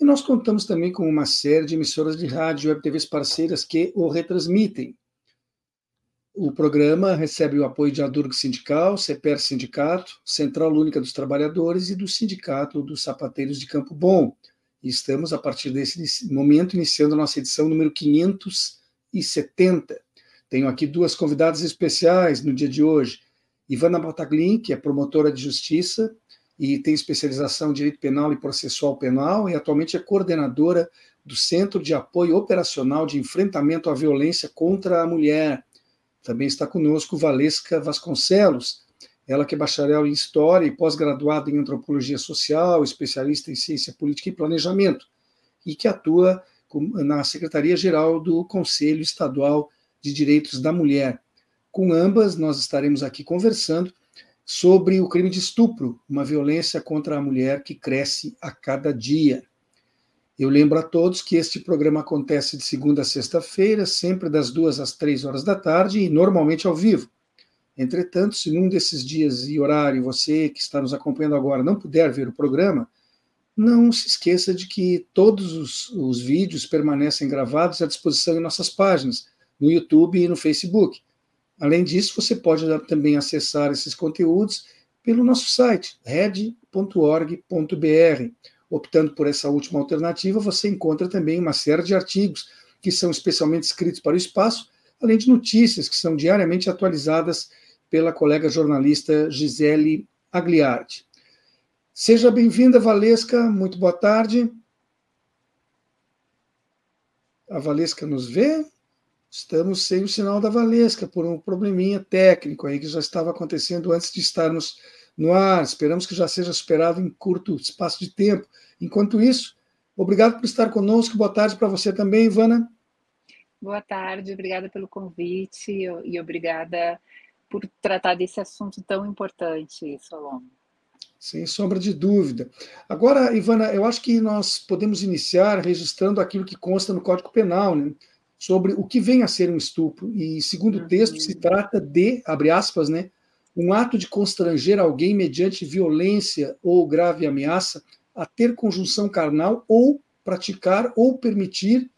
e nós contamos também com uma série de emissoras de rádio e web TVs parceiras que o retransmitem. O programa recebe o apoio de Adurg Sindical, CEPER Sindicato, Central Única dos Trabalhadores e do Sindicato dos Sapateiros de Campo Bom. E estamos, a partir desse momento, iniciando a nossa edição número 570. Tenho aqui duas convidadas especiais no dia de hoje. Ivana Bataglin, que é promotora de justiça e tem especialização em direito penal e processual penal e atualmente é coordenadora do Centro de Apoio Operacional de Enfrentamento à Violência contra a Mulher. Também está conosco Valesca Vasconcelos, ela que é bacharel em História e pós-graduada em Antropologia Social, especialista em Ciência Política e Planejamento, e que atua na Secretaria-Geral do Conselho Estadual de Direitos da Mulher. Com ambas, nós estaremos aqui conversando sobre o crime de estupro, uma violência contra a mulher que cresce a cada dia. Eu lembro a todos que este programa acontece de segunda a sexta-feira, sempre das duas às três horas da tarde e normalmente ao vivo. Entretanto, se num desses dias e horário você que está nos acompanhando agora não puder ver o programa, não se esqueça de que todos os, os vídeos permanecem gravados à disposição em nossas páginas, no YouTube e no Facebook. Além disso, você pode também acessar esses conteúdos pelo nosso site, red.org.br. Optando por essa última alternativa, você encontra também uma série de artigos que são especialmente escritos para o espaço, além de notícias que são diariamente atualizadas pela colega jornalista Gisele Agliardi. Seja bem-vinda, Valesca, muito boa tarde. A Valesca nos vê? Estamos sem o sinal da Valesca por um probleminha técnico aí que já estava acontecendo antes de estarmos no ar. Esperamos que já seja superado em curto espaço de tempo. Enquanto isso, obrigado por estar conosco. Boa tarde para você também, Ivana. Boa tarde, obrigada pelo convite e obrigada por tratar desse assunto tão importante, Solon. Sem sombra de dúvida. Agora, Ivana, eu acho que nós podemos iniciar registrando aquilo que consta no Código Penal, né? Sobre o que vem a ser um estupro. E, segundo o texto, se trata de, abre aspas, né, um ato de constranger alguém mediante violência ou grave ameaça a ter conjunção carnal ou praticar ou permitir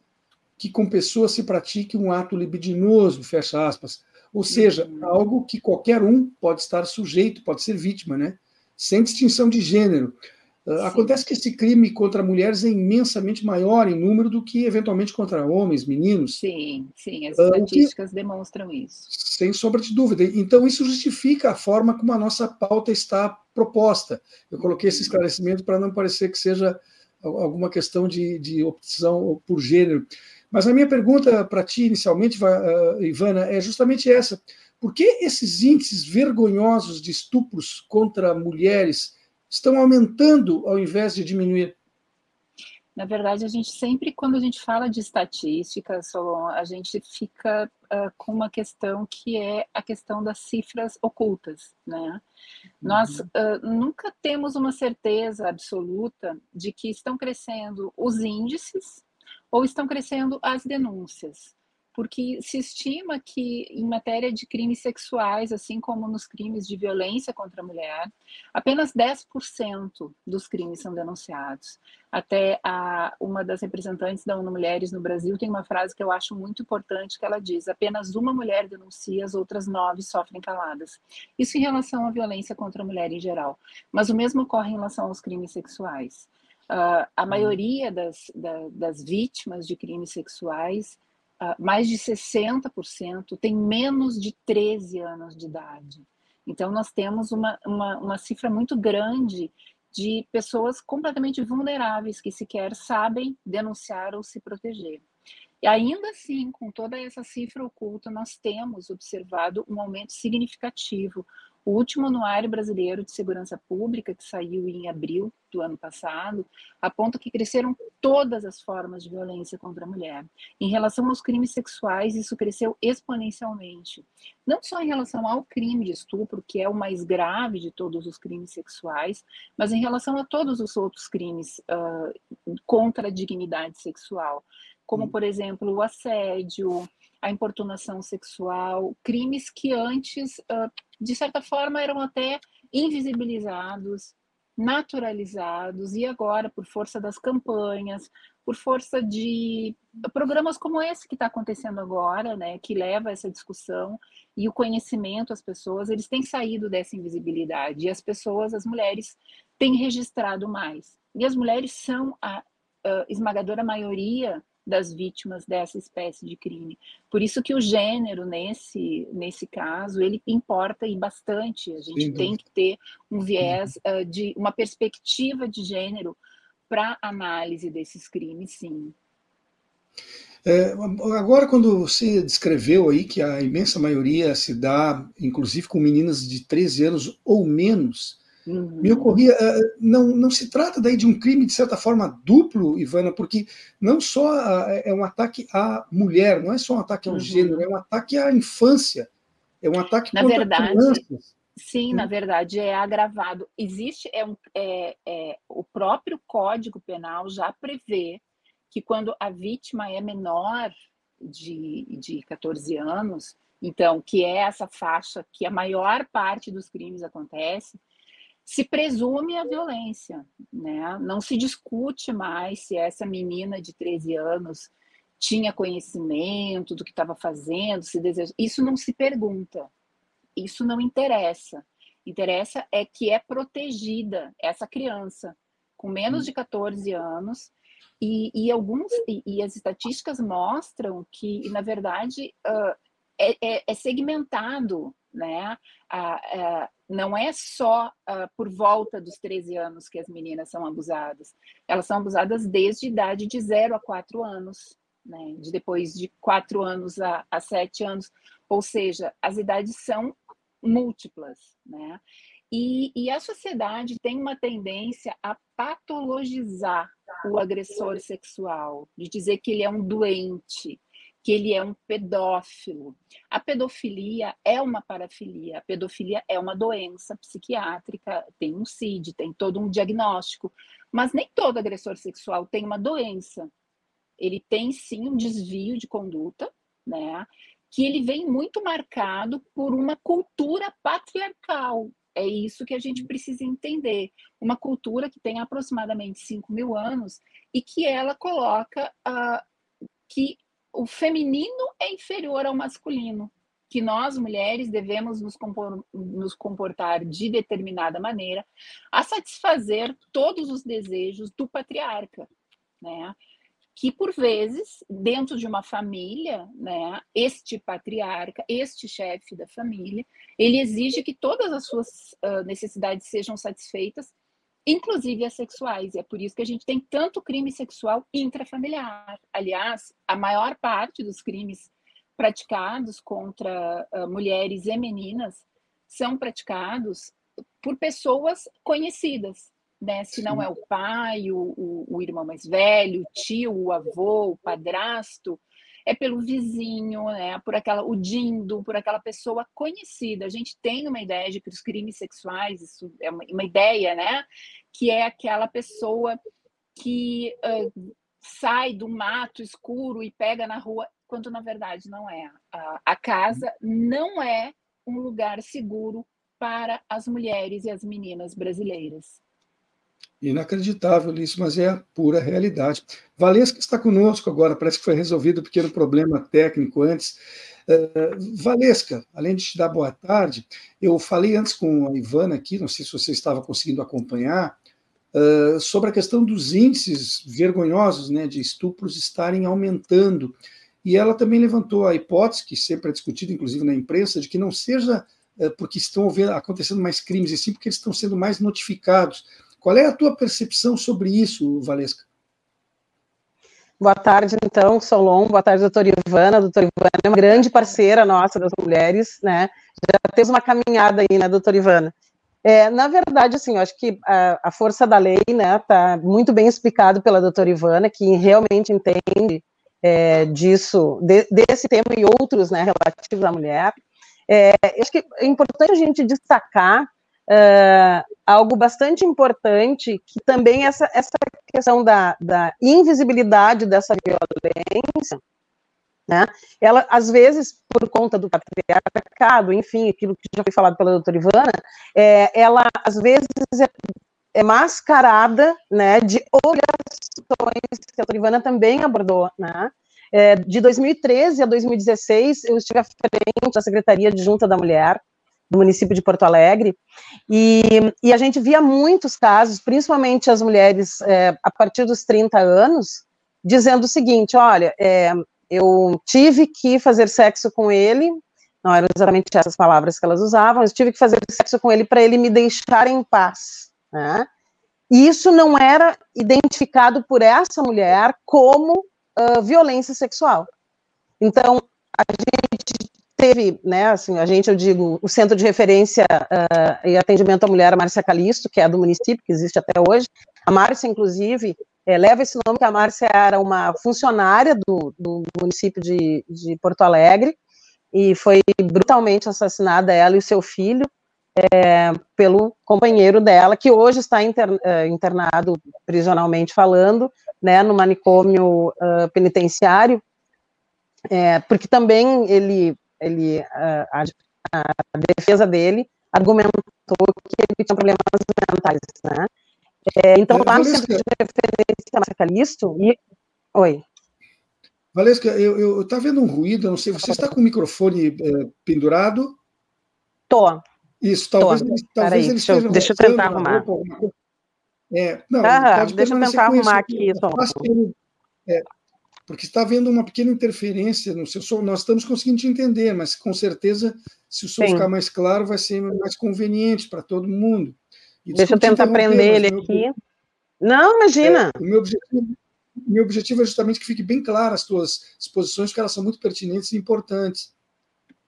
que com pessoa se pratique um ato libidinoso, fecha aspas. Ou seja, uhum. algo que qualquer um pode estar sujeito, pode ser vítima, né? Sem distinção de gênero. Acontece que esse crime contra mulheres é imensamente maior em número do que eventualmente contra homens, meninos. Sim, sim, as estatísticas que, demonstram isso. Sem sombra de dúvida. Então, isso justifica a forma como a nossa pauta está proposta. Eu coloquei esse esclarecimento para não parecer que seja alguma questão de, de opção por gênero. Mas a minha pergunta para ti, inicialmente, Ivana, é justamente essa. Por que esses índices vergonhosos de estupros contra mulheres estão aumentando ao invés de diminuir? Na verdade, a gente sempre, quando a gente fala de estatística, Solon, a gente fica uh, com uma questão que é a questão das cifras ocultas, né? Uhum. Nós uh, nunca temos uma certeza absoluta de que estão crescendo os índices ou estão crescendo as denúncias porque se estima que em matéria de crimes sexuais, assim como nos crimes de violência contra a mulher, apenas 10% dos crimes são denunciados. Até a, uma das representantes da ONU Mulheres no Brasil tem uma frase que eu acho muito importante, que ela diz, apenas uma mulher denuncia, as outras nove sofrem caladas. Isso em relação à violência contra a mulher em geral. Mas o mesmo ocorre em relação aos crimes sexuais. Uh, a uhum. maioria das, da, das vítimas de crimes sexuais mais de 60% tem menos de 13 anos de idade. Então, nós temos uma, uma, uma cifra muito grande de pessoas completamente vulneráveis que sequer sabem denunciar ou se proteger. E ainda assim, com toda essa cifra oculta, nós temos observado um aumento significativo, O último Anuário Brasileiro de Segurança Pública, que saiu em abril do ano passado, aponta que cresceram todas as formas de violência contra a mulher. Em relação aos crimes sexuais, isso cresceu exponencialmente. Não só em relação ao crime de estupro, que é o mais grave de todos os crimes sexuais, mas em relação a todos os outros crimes uh, contra a dignidade sexual, como, hum. por exemplo, o assédio, a importunação sexual, crimes que antes, de certa forma, eram até invisibilizados, naturalizados, e agora, por força das campanhas, por força de programas como esse que está acontecendo agora, né, que leva essa discussão e o conhecimento às pessoas, eles têm saído dessa invisibilidade, e as pessoas, as mulheres, têm registrado mais. E as mulheres são a, a esmagadora maioria das vítimas dessa espécie de crime. Por isso que o gênero nesse nesse caso ele importa e bastante. A gente Sim. tem que ter um viés uh, de uma perspectiva de gênero para análise desses crimes, sim. É, agora, quando você descreveu aí que a imensa maioria se dá, inclusive com meninas de 13 anos ou menos, Uhum. Me ocorria, eh, não, não se trata daí de um crime, de certa forma, duplo, Ivana, porque não só é um ataque à mulher, não é só um ataque ao uhum. gênero, é um ataque à infância, é um ataque na contra verdade, crianças. Sim, hum. na verdade é agravado. Existe, é, um, é, é o próprio Código Penal já prevê que quando a vítima é menor de, de 14 anos, então, que é essa faixa que a maior parte dos crimes acontece, se presume a violência, né? Não se discute mais se essa menina de 13 anos tinha conhecimento do que estava fazendo, se deseja. Isso não se pergunta. Isso não interessa. Interessa é que é protegida essa criança com menos de 14 anos e, e alguns e, e, as estatísticas mostram que na verdade uh, é, é, é segmentado né? não é só uh, por volta dos 13 anos que as meninas são abusadas, elas são abusadas desde a idade de 0 a 4 anos, né? de depois de 4 anos a, a 7 anos, ou seja, as idades são múltiplas. Né? E, e a sociedade tem uma tendência a patologizar o agressor sexual, de dizer que ele é um doente, que ele é um pedófilo. A pedofilia é uma parafilia, a pedofilia é uma doença psiquiátrica, tem um CID, tem todo um diagnóstico, mas nem todo agressor sexual tem uma doença. Ele tem sim um desvio de conduta, né? Que ele vem muito marcado por uma cultura patriarcal. É isso que a gente precisa entender. Uma cultura que tem aproximadamente 5 mil anos e que ela coloca uh, que o feminino é inferior ao masculino, que nós mulheres devemos nos, compor, nos comportar de determinada maneira a satisfazer todos os desejos do patriarca, né? Que por vezes, dentro de uma família, né, este patriarca, este chefe da família, ele exige que todas as suas uh, necessidades sejam satisfeitas inclusive as sexuais. E é por isso que a gente tem tanto crime sexual intrafamiliar. Aliás, a maior parte dos crimes praticados contra uh, mulheres e meninas são praticados por pessoas conhecidas, né? Se não é o pai, o, o, o irmão mais velho, o tio, o avô, o padrasto, é pelo vizinho, né? Por aquela, o dindo, por aquela pessoa conhecida. A gente tem uma ideia de que os crimes sexuais, isso é uma, uma ideia, né? Que é aquela pessoa que uh, sai do mato escuro e pega na rua, quando na verdade não é. A, a casa não é um lugar seguro para as mulheres e as meninas brasileiras. Inacreditável isso, mas é a pura realidade. Valesca está conosco agora, parece que foi resolvido um pequeno problema técnico antes. Uh, Valesca, além de te dar boa tarde, eu falei antes com a Ivana aqui, não sei se você estava conseguindo acompanhar, uh, sobre a questão dos índices vergonhosos né, de estupros estarem aumentando. E ela também levantou a hipótese, que sempre é discutida, inclusive na imprensa, de que não seja uh, porque estão acontecendo mais crimes, e sim porque eles estão sendo mais notificados. Qual é a tua percepção sobre isso, Valesca? Boa tarde, então, Solon. Boa tarde, doutora Ivana. Doutora Ivana é uma grande parceira nossa das mulheres, né? Já temos uma caminhada aí, né, doutora Ivana? É, na verdade, assim, eu acho que a, a força da lei, né, está muito bem explicado pela doutora Ivana, que realmente entende é, disso, de, desse tema e outros, né, relativos à mulher. É, acho que é importante a gente destacar é, algo bastante importante, que também essa, essa questão da, da invisibilidade dessa violência, né? Ela, às vezes, por conta do patriarcado, enfim, aquilo que já foi falado pela doutora Ivana, é, ela, às vezes, é, é mascarada, né, de obrigações que a doutora Ivana também abordou, né? É, de 2013 a 2016, eu estive à frente da Secretaria de Junta da Mulher, do município de Porto Alegre, e, e a gente via muitos casos, principalmente as mulheres é, a partir dos 30 anos, dizendo o seguinte: olha, é, eu tive que fazer sexo com ele, não eram exatamente essas palavras que elas usavam, eu tive que fazer sexo com ele para ele me deixar em paz. Né? E isso não era identificado por essa mulher como uh, violência sexual. Então, a gente teve, né, assim, a gente, eu digo, o Centro de Referência uh, e Atendimento à Mulher, a Márcia Calisto, que é do município, que existe até hoje. A Márcia, inclusive, é, leva esse nome, que a Márcia era uma funcionária do, do município de, de, Porto Alegre, e foi brutalmente assassinada ela e o seu filho, é, pelo companheiro dela, que hoje está é, internado prisionalmente falando, né, no manicômio uh, penitenciário, é, porque também ele, ele a, a, defesa dele argumentou que ele tinha problemas mentais, né, é, então, lá no centro de referência Márcia Calisto, e... Oi. Valesca, eu estou vendo um ruído, não sei, você está com o microfone é, pendurado? Tô. Isso, talvez, Tô. talvez ele esteja Deixa eu tentar arrumar. É, não, ah, deixa eu tentar arrumar aqui. É, porque está havendo uma pequena interferência no seu som. Nós estamos conseguindo te entender, mas com certeza, se o som Sim. ficar mais claro, vai ser mais conveniente para todo mundo. Deixa eu tentar prender ele aqui. Não, imagina. É, o meu objetivo, meu objetivo é justamente que fique bem claro as tuas exposições, porque elas são muito pertinentes e importantes.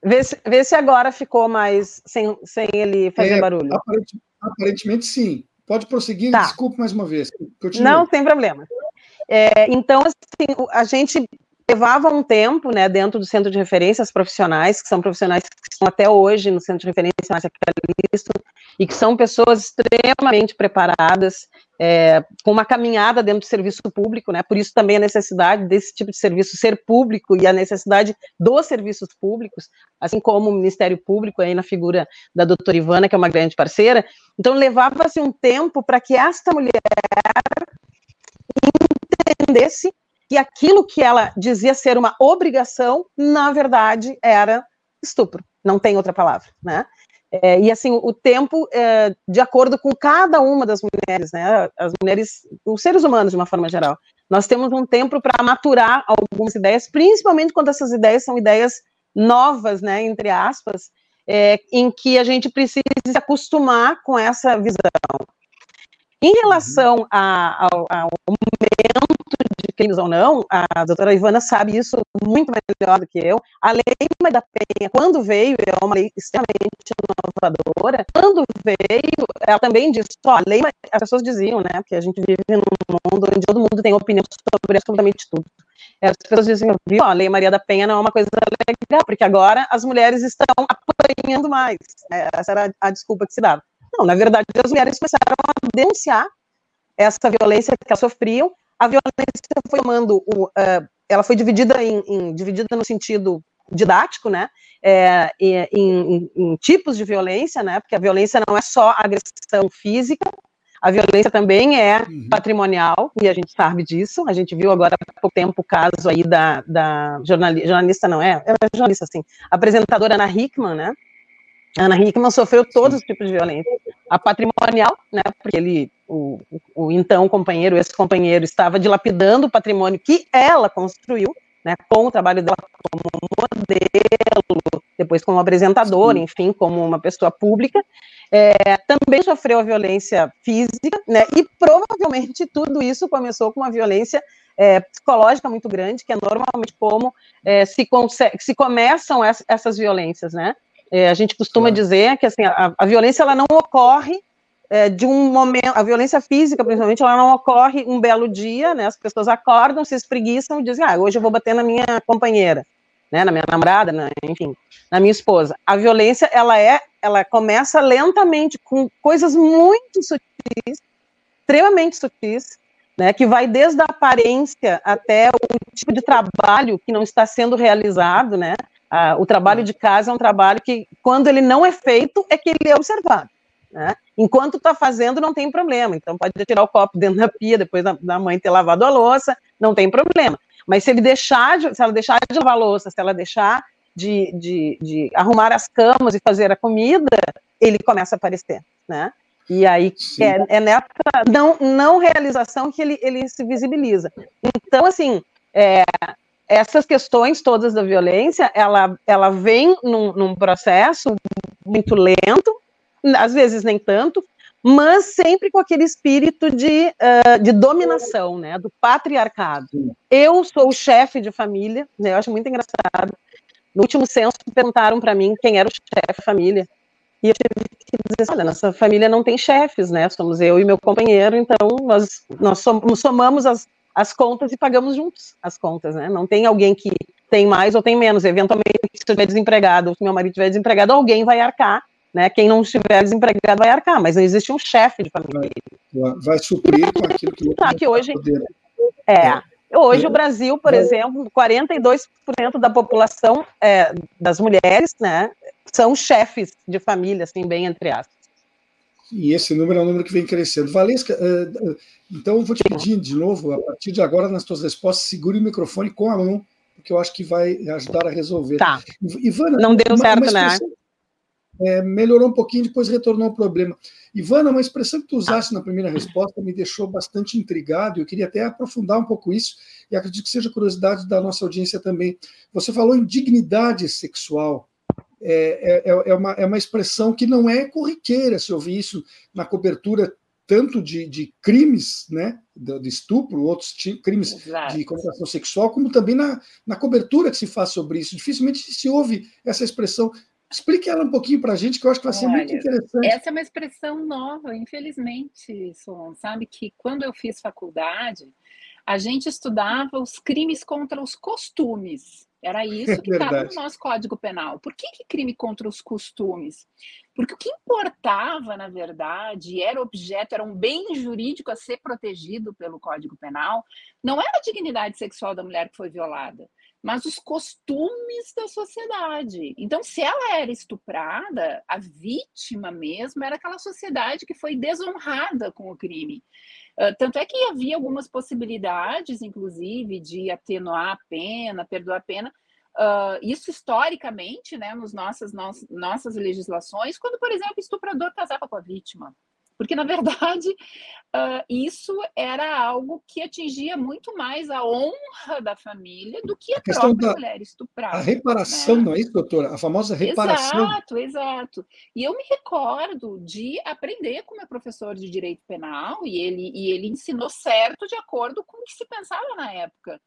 Vê se, vê se agora ficou mais sem, sem ele fazer é, barulho. Aparentemente, aparentemente, sim. Pode prosseguir, tá. desculpe mais uma vez. Continue. Não, sem problema. É, então, assim, a gente levava um tempo, né, dentro do centro de referências profissionais, que são profissionais que estão até hoje no centro de referência Márcia Calisto, e que são pessoas extremamente preparadas, é, com uma caminhada dentro do serviço público, né, por isso também a necessidade desse tipo de serviço ser público e a necessidade dos serviços públicos, assim como o Ministério Público, aí na figura da doutora Ivana, que é uma grande parceira, então levava-se um tempo para que esta mulher entendesse que aquilo que ela dizia ser uma obrigação, na verdade, era estupro. Não tem outra palavra, né? É, e assim, o tempo, é, de acordo com cada uma das mulheres, né? As mulheres, os seres humanos, de uma forma geral, nós temos um tempo para maturar algumas ideias, principalmente quando essas ideias são ideias novas, né? Entre aspas, é, em que a gente precisa se acostumar com essa visão. Em relação uhum. a, ao, ao de crimes ou não, a doutora Ivana sabe isso muito melhor do que eu. A lei da Penha, quando veio, é uma lei extremamente inovadora. Quando veio, ela também disse, ó, a lei, as pessoas diziam, né, que a gente vive num mundo onde todo mundo tem opinião sobre absolutamente tudo. As pessoas diziam, viu, a lei Maria da Penha não é uma coisa legal, porque agora as mulheres estão apanhando mais. Essa era a desculpa que se dava. Não, na verdade, as mulheres começaram a denunciar essa violência que elas sofriam. A violência foi tomando, o, uh, ela foi dividida em, em, dividida no sentido didático, né, é, em, em, em, tipos de violência, né, porque a violência não é só agressão física, a violência também é uhum. patrimonial, e a gente sabe disso, a gente viu agora há pouco tempo o caso aí da, da jornalista, jornalista não é, é jornalista, assim, apresentadora Ana Hickman, né, Ana Hickman sofreu todos os tipos de violência. A patrimonial, né, porque ele, o, o, então companheiro, esse companheiro, estava dilapidando o patrimônio que ela construiu, né, com o trabalho dela como modelo, depois como apresentadora, enfim, como uma pessoa pública, é, também sofreu a violência física, né, e provavelmente tudo isso começou com uma violência é, psicológica muito grande, que é normalmente como é, se, se começam essas violências, né? É, a gente costuma dizer que assim, a, a, violência ela não ocorre é, de um momento, a violência física, principalmente, ela não ocorre um belo dia, né? As pessoas acordam, se espreguiçam e dizem, ah, hoje eu vou bater na minha companheira, né? Na minha namorada, né? enfim, na minha esposa. A violência, ela é, ela começa lentamente com coisas muito sutis, extremamente sutis, né? Que vai desde a aparência até o tipo de trabalho que não está sendo realizado, né? Ah, o trabalho de casa é um trabalho que, quando ele não é feito, é que ele é observado. Né? Enquanto está fazendo, não tem problema. Então, pode tirar o copo dentro da pia depois da, da, mãe ter lavado a louça, não tem problema. Mas se ele deixar, de, se ela deixar de lavar a louça, se ela deixar de, de, de, arrumar as camas e fazer a comida, ele começa a aparecer, né? E aí é, é, nessa não, não realização que ele, ele se visibiliza. Então, assim, é, essas questões todas da violência, ela, ela vem num, num processo muito lento, às vezes nem tanto, mas sempre com aquele espírito de, uh, de dominação, né, do patriarcado. Eu sou o chefe de família, né, eu acho muito engraçado. No último censo, perguntaram para mim quem era o chefe de família, e eu tive que dizer, olha, nossa família não tem chefes, né, somos eu e meu companheiro, então nós, nós somamos as, as contas e pagamos juntos as contas, né, não tem alguém que tem mais ou tem menos, eventualmente, se eu estiver desempregado, ou se meu marido estiver desempregado, alguém vai arcar né? Quem não estiver desempregado vai arcar, mas não existe um chefe de família. Vai, vai suprir com aquilo que, tá, que hoje é. é. Hoje é. o Brasil, por é. exemplo, 42% da população é, das mulheres, né, são chefes de família, assim, bem entre aspas. E esse número é um número que vem crescendo. Valesca, eh, eh, então eu vou te pedir de novo, a partir de agora, nas tuas respostas, segure o microfone com a mão, porque eu acho que vai ajudar a resolver. Tá. Ivana, não deu certo, uma né? É, melhorou um pouquinho, depois retornou ao problema. Ivana, uma expressão que tu usaste na primeira resposta me deixou bastante intrigado, eu queria até aprofundar um pouco isso, e acredito que seja curiosidade da nossa audiência também. Você falou em dignidade sexual. É, é, é, uma, é uma expressão que não é corriqueira se ouvir isso na cobertura tanto de, de crimes, né, de, de estupro, outros crimes Exato. de comunicação sexual, como também na, na cobertura que se faz sobre isso. Dificilmente se ouve essa expressão. Explique ela um pouquinho para a gente, que eu acho que vai ser Olha, muito interessante. Essa é uma expressão nova, infelizmente, Solon. Sabe que quando eu fiz faculdade, a gente estudava os crimes contra os costumes. Era isso que estava no nosso Código Penal. Por que, que crime contra os costumes? Porque o que importava, na verdade, era objeto, era um bem jurídico a ser protegido pelo Código Penal, não era a dignidade sexual da mulher que foi violada, mas os costumes da sociedade. Então, se ela era estuprada, a vítima mesmo era aquela sociedade que foi desonrada com o crime. Uh, tanto é que havia algumas possibilidades, inclusive, de atenuar a pena, perdoar a pena. Uh, isso historicamente, né, nos nossas, nos, nossas legislações, quando, por exemplo, o estuprador casava com a vítima. Porque, na verdade, uh, isso era algo que atingia muito mais a honra da família do que a, a própria da, mulher estuprada. A reparação, né? não é isso, doutora? A famosa reparação. Exato, exato. E eu me recordo de aprender com meu professor de direito penal, e ele, e ele ensinou certo de acordo com o que se pensava na época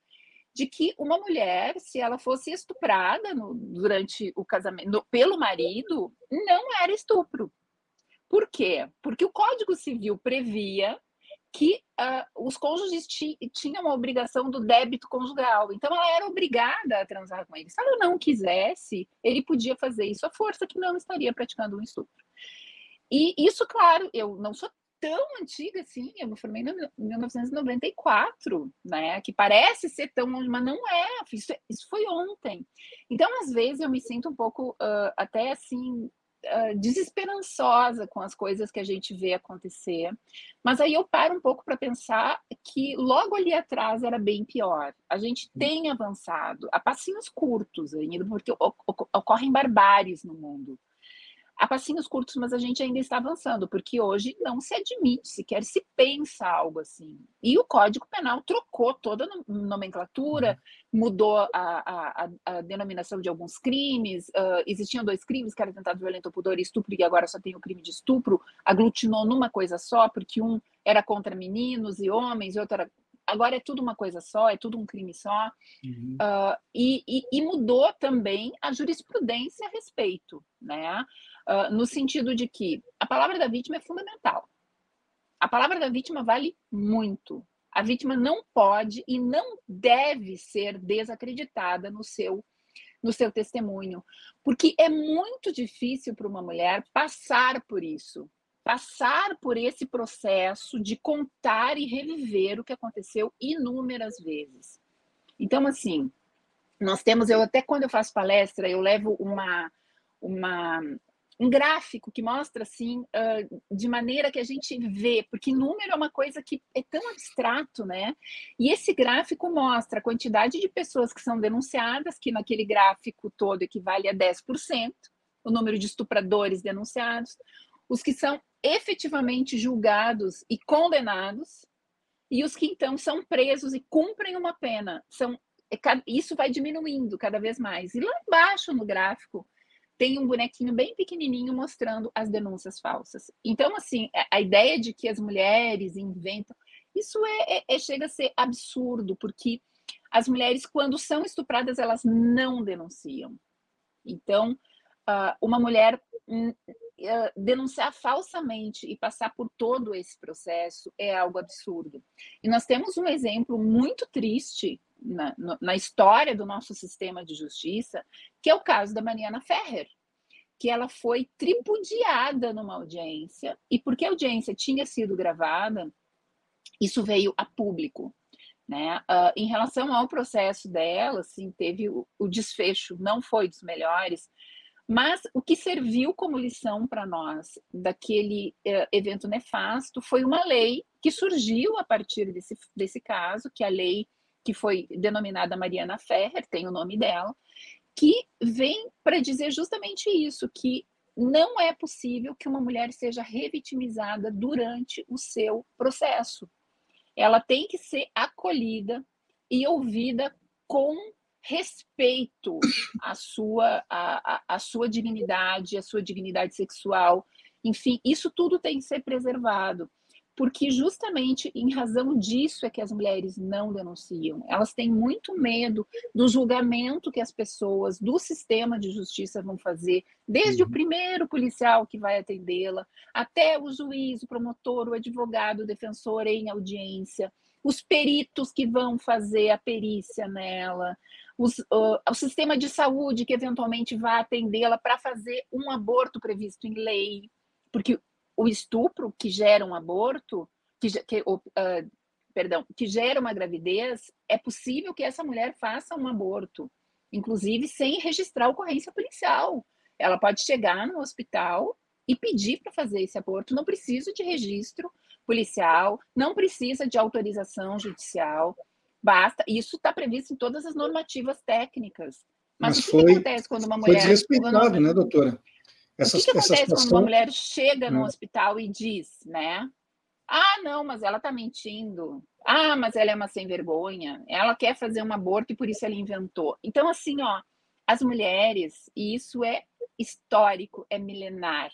de que uma mulher, se ela fosse estuprada no, durante o casamento no, pelo marido, não era estupro. Por quê? Porque o Código Civil previa que uh, os cônjuges tinham a obrigação do débito conjugal. Então, ela era obrigada a transar com ele. Se ela não quisesse, ele podia fazer isso à força, que não estaria praticando um estupro. E isso, claro, eu não sou tão antiga assim, eu me formei em 1994, né? Que parece ser tão longe, mas não é. Isso, isso foi ontem. Então, às vezes, eu me sinto um pouco uh, até assim desesperançosa com as coisas que a gente vê acontecer. Mas aí eu paro um pouco para pensar que logo ali atrás era bem pior. A gente tem avançado a passinhos curtos ainda, porque ocorrem barbáries no mundo a passinhos curtos, mas a gente ainda está avançando, porque hoje não se admite, sequer se pensa algo assim. E o Código Penal trocou toda a nomenclatura, uhum. mudou a, a, a, denominação de alguns crimes. Uh, existiam dois crimes, que era tentado violento pudor e estupro, e agora só tem o crime de estupro, aglutinou numa coisa só, porque um era contra meninos e homens, e outro era agora é tudo uma coisa só, é tudo um crime só, uhum. uh, e, e, e, mudou também a jurisprudência a respeito, né? Uh, no sentido de que a palavra da vítima é fundamental. A palavra da vítima vale muito. A vítima não pode e não deve ser desacreditada no seu no seu testemunho, porque é muito difícil para uma mulher passar por isso, passar por esse processo de contar e reviver o que aconteceu inúmeras vezes. Então, assim, nós temos, eu até quando eu faço palestra, eu levo uma, uma um gráfico que mostra assim uh, de maneira que a gente vê, porque número é uma coisa que é tão abstrato, né? E esse gráfico mostra a quantidade de pessoas que são denunciadas, que naquele gráfico todo equivale a 10%, o número de estupradores denunciados, os que são efetivamente julgados e condenados, e os que então são presos e cumprem uma pena. São, é isso vai diminuindo cada vez mais. E lá embaixo no gráfico tem um bonequinho bem pequenininho mostrando as denúncias falsas. Então, assim, a ideia de que as mulheres inventam, isso é, é, é chega a ser absurdo, porque as mulheres, quando são estupradas, elas não denunciam. Então, uma mulher denunciar falsamente e passar por todo esse processo é algo absurdo. E nós temos um exemplo muito triste na, na história do nosso sistema de justiça, que é o caso da Mariana Ferrer, que ela foi tripudiada numa audiência, e porque a audiência tinha sido gravada, isso veio a público. Né? Uh, em relação ao processo dela, assim, teve o, o desfecho, não foi dos melhores, mas o que serviu como lição para nós daquele uh, evento nefasto foi uma lei que surgiu a partir desse, desse caso, que é a lei que foi denominada Mariana Ferrer, tem o nome dela, que vem para dizer justamente isso, que não é possível que uma mulher seja revitimizada durante o seu processo. Ela tem que ser acolhida e ouvida com respeito à sua, à, à sua dignidade, à sua dignidade sexual. Enfim, isso tudo tem que ser preservado porque justamente em razão disso é que as mulheres não denunciam. Elas têm muito medo do julgamento que as pessoas do sistema de justiça vão fazer, desde uhum. o primeiro policial que vai atendê-la, até o juiz, o promotor, o advogado, o defensor em audiência, os peritos que vão fazer a perícia nela, os, uh, o sistema de saúde que eventualmente vai atendê-la para fazer um aborto previsto em lei, porque o estupro que gera um aborto, que, que uh, perdão, que gera uma gravidez, é possível que essa mulher faça um aborto, inclusive sem registrar ocorrência policial. Ela pode chegar no hospital e pedir para fazer esse aborto, não precisa de registro policial, não precisa de autorização judicial. Basta, isso está previsto em todas as normativas técnicas. Mas, Mas o que, foi, que acontece quando uma mulher. Foi desrespeitado, quando... né, doutora? Essas, o que, que acontece situação... quando uma mulher chega no hum. hospital e diz, né? Ah, não, mas ela está mentindo. Ah, mas ela é uma sem vergonha. Ela quer fazer um aborto e por isso ela inventou. Então, assim, ó, as mulheres, e isso é histórico, é milenar.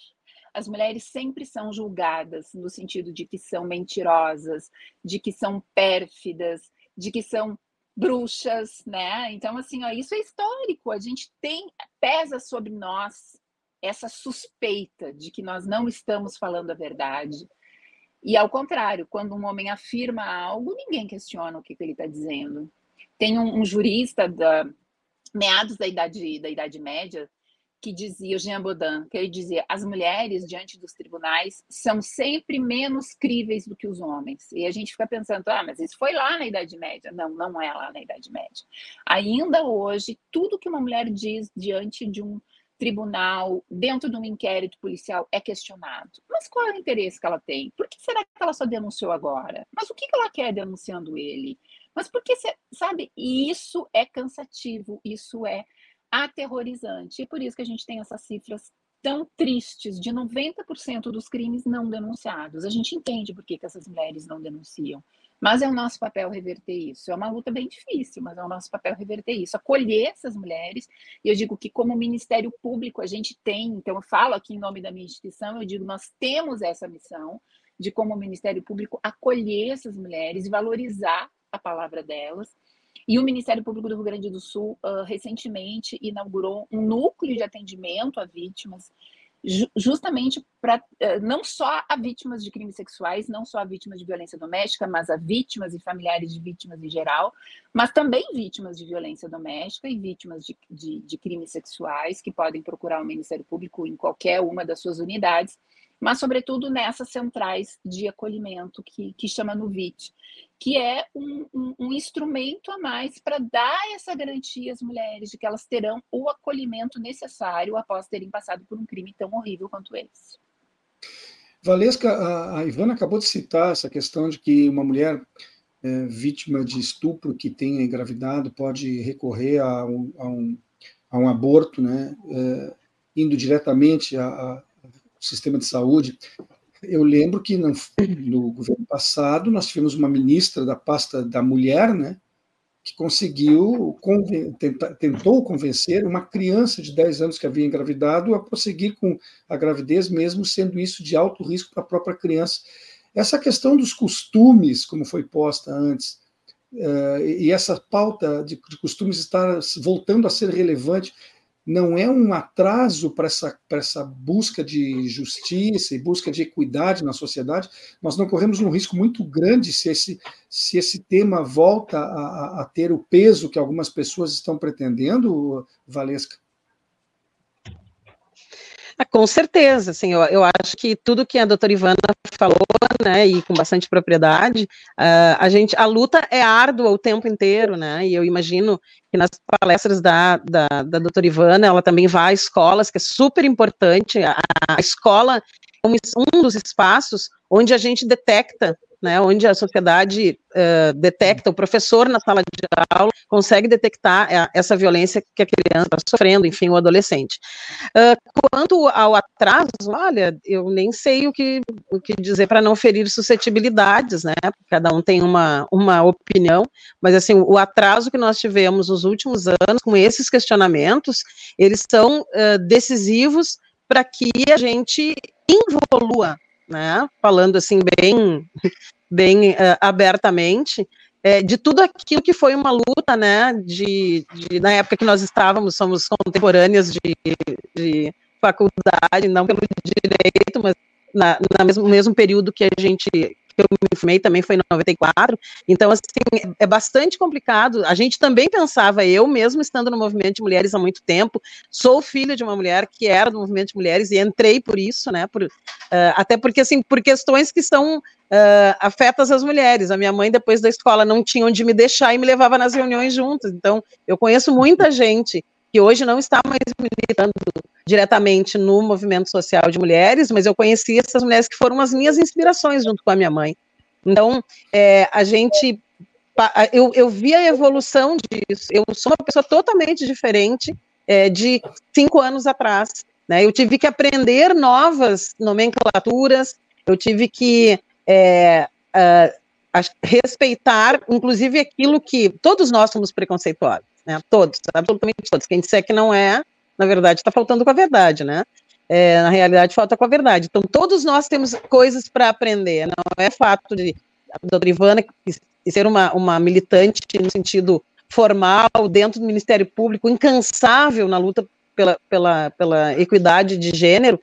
As mulheres sempre são julgadas no sentido de que são mentirosas, de que são pérfidas, de que são bruxas, né? Então, assim, ó, isso é histórico. A gente tem, pesa sobre nós essa suspeita de que nós não estamos falando a verdade. E ao contrário, quando um homem afirma algo, ninguém questiona o que, que ele está dizendo. Tem um, um, jurista da meados da idade da idade média que dizia, Jean Baudin, que ele dizia, as mulheres diante dos tribunais são sempre menos críveis do que os homens. E a gente fica pensando, ah, mas isso foi lá na Idade Média. Não, não é lá na Idade Média. Ainda hoje, tudo que uma mulher diz diante de um tribunal, dentro de um inquérito policial, é questionado. Mas qual é o interesse que ela tem? Por que será que ela só denunciou agora? Mas o que ela quer denunciando ele? Mas por que, sabe? Isso é cansativo, isso é aterrorizante. E por isso que a gente tem essas cifras tão tristes de 90% dos crimes não denunciados. A gente entende por que, que essas mulheres não denunciam. Mas é o nosso papel reverter isso. É uma luta bem difícil, mas é o nosso papel reverter isso, acolher essas mulheres. E eu digo que, como Ministério Público, a gente tem, então eu falo aqui em nome da minha instituição, eu digo, nós temos essa missão de, como Ministério Público, acolher essas mulheres valorizar a palavra delas. E o Ministério Público do Rio Grande do Sul uh, recentemente inaugurou um núcleo de atendimento a vítimas justamente para eh, não só a vítimas de crimes sexuais, não só a vítimas de violência doméstica, mas a vítimas e familiares de vítimas em geral, mas também vítimas de violência doméstica e vítimas de, de, de crimes sexuais que podem procurar o Ministério Público em qualquer uma das suas unidades mas sobretudo nessas centrais de acolhimento que, que chama no VIT, que é um, um, um instrumento a mais para dar essa garantia às mulheres de que elas terão o acolhimento necessário após terem passado por um crime tão horrível quanto esse. Valesca, a, a Ivana acabou de citar essa questão de que uma mulher é, vítima de estupro que tenha engravidado pode recorrer a um, a um, a um aborto, né, é, indo diretamente a sistema de saúde. Eu lembro que no, no governo passado nós tivemos uma ministra da pasta da mulher, né, que conseguiu, conven tenta, tentou convencer uma criança de 10 anos que havia engravidado a prosseguir com a gravidez, mesmo sendo isso de alto risco para a própria criança. Essa questão dos costumes, como foi posta antes, uh, e essa pauta de, de costumes está voltando a ser relevante, não é um atraso para essa, essa busca de justiça e busca de equidade na sociedade, nós não corremos um risco muito grande se esse, se esse tema volta a, a ter o peso que algumas pessoas estão pretendendo, Valesca? Ah, com certeza, assim, eu, eu acho que tudo que a doutora Ivana falou, né, e com bastante propriedade, uh, a gente, a luta é árdua o tempo inteiro, né, e eu imagino que nas palestras da, da, da doutora Ivana, ela também vai a escolas, que é super importante, a, a escola é um dos espaços onde a gente detecta né, onde a sociedade uh, detecta, o professor na sala de aula consegue detectar a, essa violência que a criança está sofrendo, enfim, o adolescente. Uh, quanto ao atraso, olha, eu nem sei o que, o que dizer para não ferir suscetibilidades, né, cada um tem uma, uma opinião, mas assim, o atraso que nós tivemos nos últimos anos com esses questionamentos, eles são uh, decisivos para que a gente involua né, falando assim bem bem uh, abertamente, é, de tudo aquilo que foi uma luta, né, de, de, na época que nós estávamos, somos contemporâneas de, de faculdade, não pelo direito, mas na, na mesmo, no mesmo período que a gente que eu me formei também foi em 94. Então, assim, é bastante complicado. A gente também pensava, eu mesmo estando no movimento de mulheres há muito tempo, sou filha de uma mulher que era do movimento de mulheres e entrei por isso, né? Por, uh, até porque, assim, por questões que são uh, afetas as mulheres. A minha mãe, depois da escola, não tinha onde me deixar e me levava nas reuniões juntas. Então, eu conheço muita gente que hoje não está mais militando diretamente no movimento social de mulheres, mas eu conheci essas mulheres que foram as minhas inspirações junto com a minha mãe. Então, é, a gente, eu, eu vi a evolução disso. Eu sou uma pessoa totalmente diferente é, de cinco anos atrás. Né? Eu tive que aprender novas nomenclaturas, eu tive que é, respeitar, inclusive, aquilo que todos nós somos preconceituosos né? Todos, absolutamente todos. Quem disser que não é, na verdade, está faltando com a verdade, né? É, na realidade, falta com a verdade. Então, todos nós temos coisas para aprender. Não é fato de a doutora Ivana ser uma, uma militante no sentido formal, dentro do Ministério Público, incansável na luta pela, pela, pela equidade de gênero,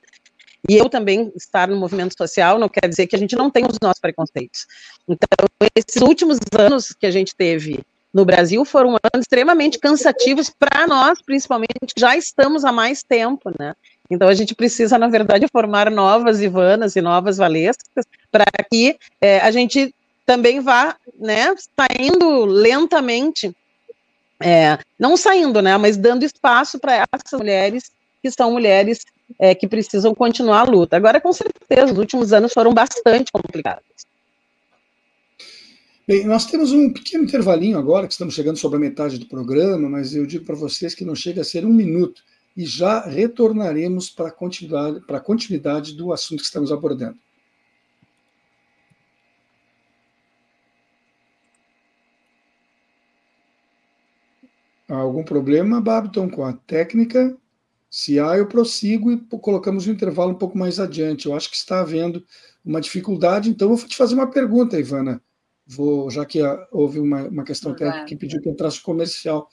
e eu também estar no movimento social não quer dizer que a gente não tem os nossos preconceitos. Então, esses últimos anos que a gente teve no Brasil foram anos extremamente cansativos para nós, principalmente, já estamos há mais tempo, né? Então a gente precisa, na verdade, formar novas Ivanas e novas Valescas para que é, a gente também vá, né, saindo lentamente, é, não saindo, né, mas dando espaço para essas mulheres que são mulheres é, que precisam continuar a luta. Agora, com certeza, os últimos anos foram bastante complicados. Bem, nós temos um pequeno intervalinho agora, que estamos chegando sobre a metade do programa, mas eu digo para vocês que não chega a ser um minuto e já retornaremos para a continuidade, continuidade do assunto que estamos abordando. Há algum problema, Babton, com a técnica? Se há, eu prossigo e colocamos um intervalo um pouco mais adiante. Eu acho que está havendo uma dificuldade, então eu vou te fazer uma pergunta, Ivana. Vou, já que houve uma, uma questão que, que pediu que eu traço comercial.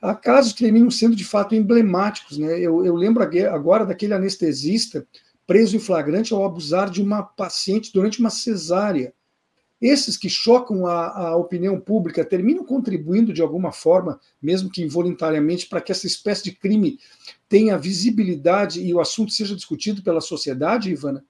Há casos que terminam sendo de fato emblemáticos. Né? Eu, eu lembro agora daquele anestesista preso em flagrante ao abusar de uma paciente durante uma cesárea. Esses que chocam a, a opinião pública terminam contribuindo de alguma forma, mesmo que involuntariamente, para que essa espécie de crime tenha visibilidade e o assunto seja discutido pela sociedade, Ivana?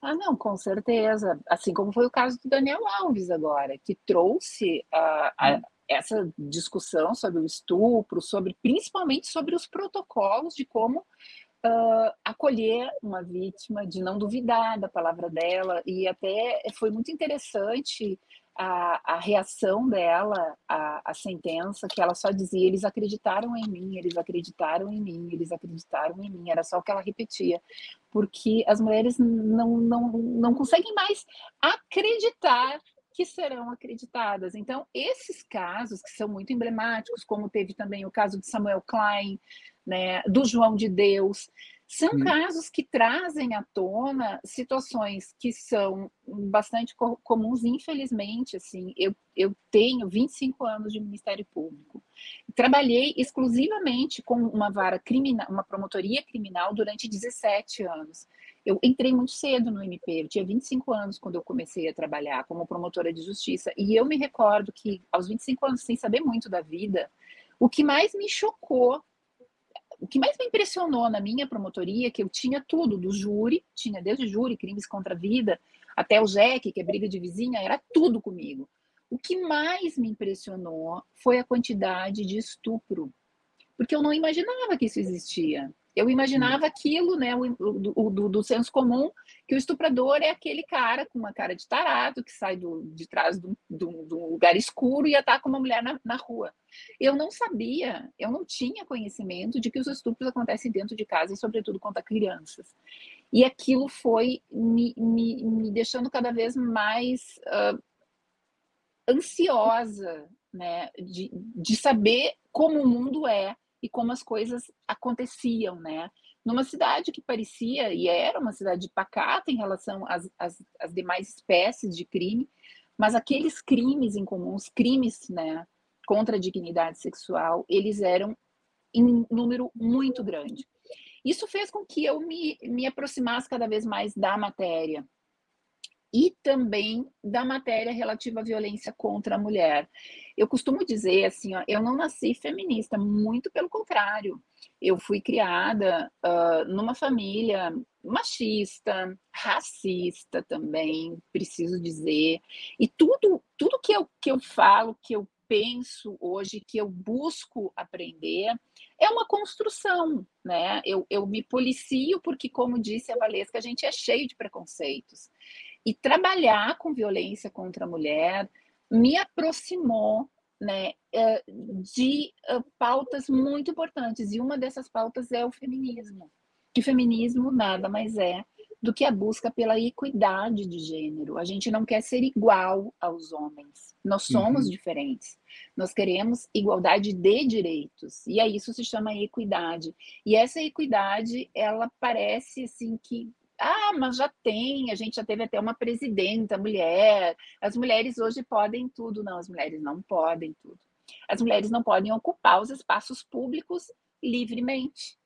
Ah, não, com certeza. Assim como foi o caso do Daniel Alves agora, que trouxe uh, a, hum. essa discussão sobre o estupro, sobre principalmente sobre os protocolos de como uh, acolher uma vítima, de não duvidar da palavra dela, e até foi muito interessante a, a reação dela à, à sentença, que ela só dizia: eles acreditaram em mim, eles acreditaram em mim, eles acreditaram em mim, era só o que ela repetia, porque as mulheres não, não, não conseguem mais acreditar que serão acreditadas. Então, esses casos que são muito emblemáticos, como teve também o caso de Samuel Klein, né, do João de Deus, são casos que trazem à tona situações que são bastante comuns, infelizmente. Assim, eu, eu tenho 25 anos de Ministério Público. Trabalhei exclusivamente com uma vara criminal, uma promotoria criminal durante 17 anos. Eu entrei muito cedo no MP, eu tinha 25 anos quando eu comecei a trabalhar como promotora de justiça. E eu me recordo que, aos 25 anos, sem saber muito da vida, o que mais me chocou o que mais me impressionou na minha promotoria que eu tinha tudo do júri, tinha desde júri, crimes contra a vida, até o JEC, que é briga de vizinha, era tudo comigo. O que mais me impressionou foi a quantidade de estupro, porque eu não imaginava que isso existia. Eu imaginava aquilo, né, o, o do, do, senso comum, que o estuprador é aquele cara com uma cara de tarado que sai do, de trás de um lugar escuro e ataca uma mulher na, na, rua. Eu não sabia, eu não tinha conhecimento de que os estupros acontecem dentro de casa e, sobretudo, contra crianças. E aquilo foi me, me, me deixando cada vez mais uh, ansiosa, né, de, de saber como o mundo é e como as coisas aconteciam, né? Numa cidade que parecia, e era uma cidade pacata em relação às, às, às demais espécies de crime, mas aqueles crimes em comum, os crimes né, contra a dignidade sexual, eles eram em número muito grande. Isso fez com que eu me, me aproximasse cada vez mais da matéria, e também da matéria relativa à violência contra a mulher. Eu costumo dizer assim, ó, eu não nasci feminista, muito pelo contrário. Eu fui criada uh, numa família machista, racista também, preciso dizer. E tudo, tudo que eu, que eu falo, que eu penso hoje, que eu busco aprender, é uma construção, né? Eu, eu me policio porque, como disse a Valesca, a gente é cheio de preconceitos. E trabalhar com violência contra a mulher me aproximou né, eh, de eh, pautas muito importantes. E uma dessas pautas é o feminismo. Que feminismo nada mais é do que a busca pela equidade de gênero. A gente não quer ser igual aos homens. Nós somos uhum. diferentes. Nós queremos igualdade de direitos. E aí isso se chama equidade. E essa equidade, ela parece assim que ah, mas já tem, a gente já teve até uma presidenta mulher. As mulheres hoje podem tudo. Não, as mulheres não podem tudo. As mulheres não podem ocupar os espaços públicos livremente.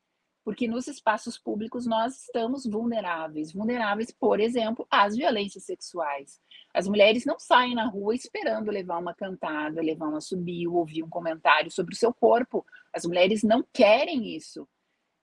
Porque nos espaços públicos nós estamos vulneráveis vulneráveis, por exemplo, às violências sexuais. As mulheres não saem na rua esperando levar uma cantada, levar uma subiu, ouvir um comentário sobre o seu corpo. As mulheres não querem isso.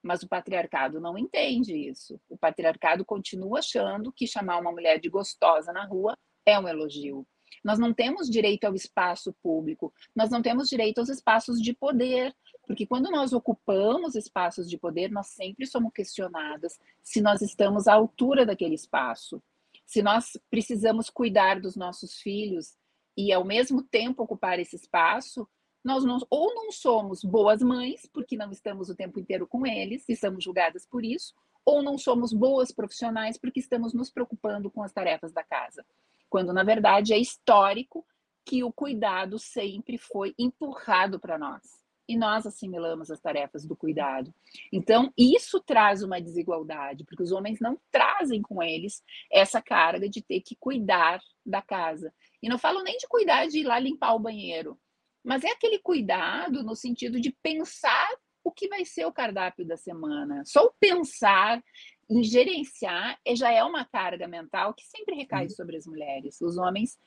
Mas o patriarcado não entende isso. O patriarcado continua achando que chamar uma mulher de gostosa na rua é um elogio. Nós não temos direito ao espaço público, nós não temos direito aos espaços de poder, porque quando nós ocupamos espaços de poder, nós sempre somos questionadas se nós estamos à altura daquele espaço, se nós precisamos cuidar dos nossos filhos e, ao mesmo tempo, ocupar esse espaço, nós não, ou não somos boas mães, porque não estamos o tempo inteiro com eles e somos julgadas por isso, ou não somos boas profissionais porque estamos nos preocupando com as tarefas da casa. Quando, na verdade, é histórico que o cuidado sempre foi empurrado para nós. e nós assimilamos as tarefas do cuidado. Então, isso traz uma desigualdade, porque os homens não trazem com eles essa carga de ter que cuidar da casa. E não falo nem de cuidar de ir lá limpar o banheiro, mas é aquele cuidado no sentido de pensar o que vai ser o cardápio da semana. Só o pensar em gerenciar já é uma carga mental que sempre recai uhum. sobre as mulheres. Os homens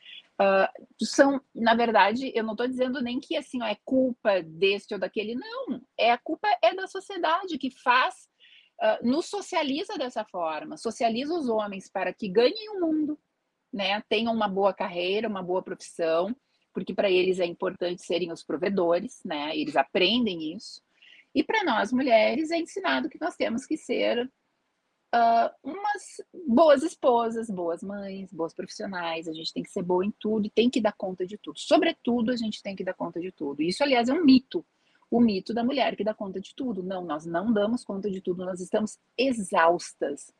uh, são, na verdade, eu não estou dizendo nem que assim ó, é culpa deste ou daquele, não. É a culpa é da sociedade que faz, uh, nos socializa dessa forma, socializa os homens para que ganhem o mundo, né? Tenham uma boa carreira, uma boa profissão, porque para eles é importante serem os provedores, né? Eles aprendem isso. E para nós mulheres é ensinado que nós temos que ser uh, umas boas esposas, boas mães, boas profissionais. A gente tem que ser boa em tudo e tem que dar conta de tudo. Sobretudo, a gente tem que dar conta de tudo. Isso, aliás, é um mito. O mito da mulher que dá conta de tudo. Não, nós não damos conta de tudo, nós estamos exaustas.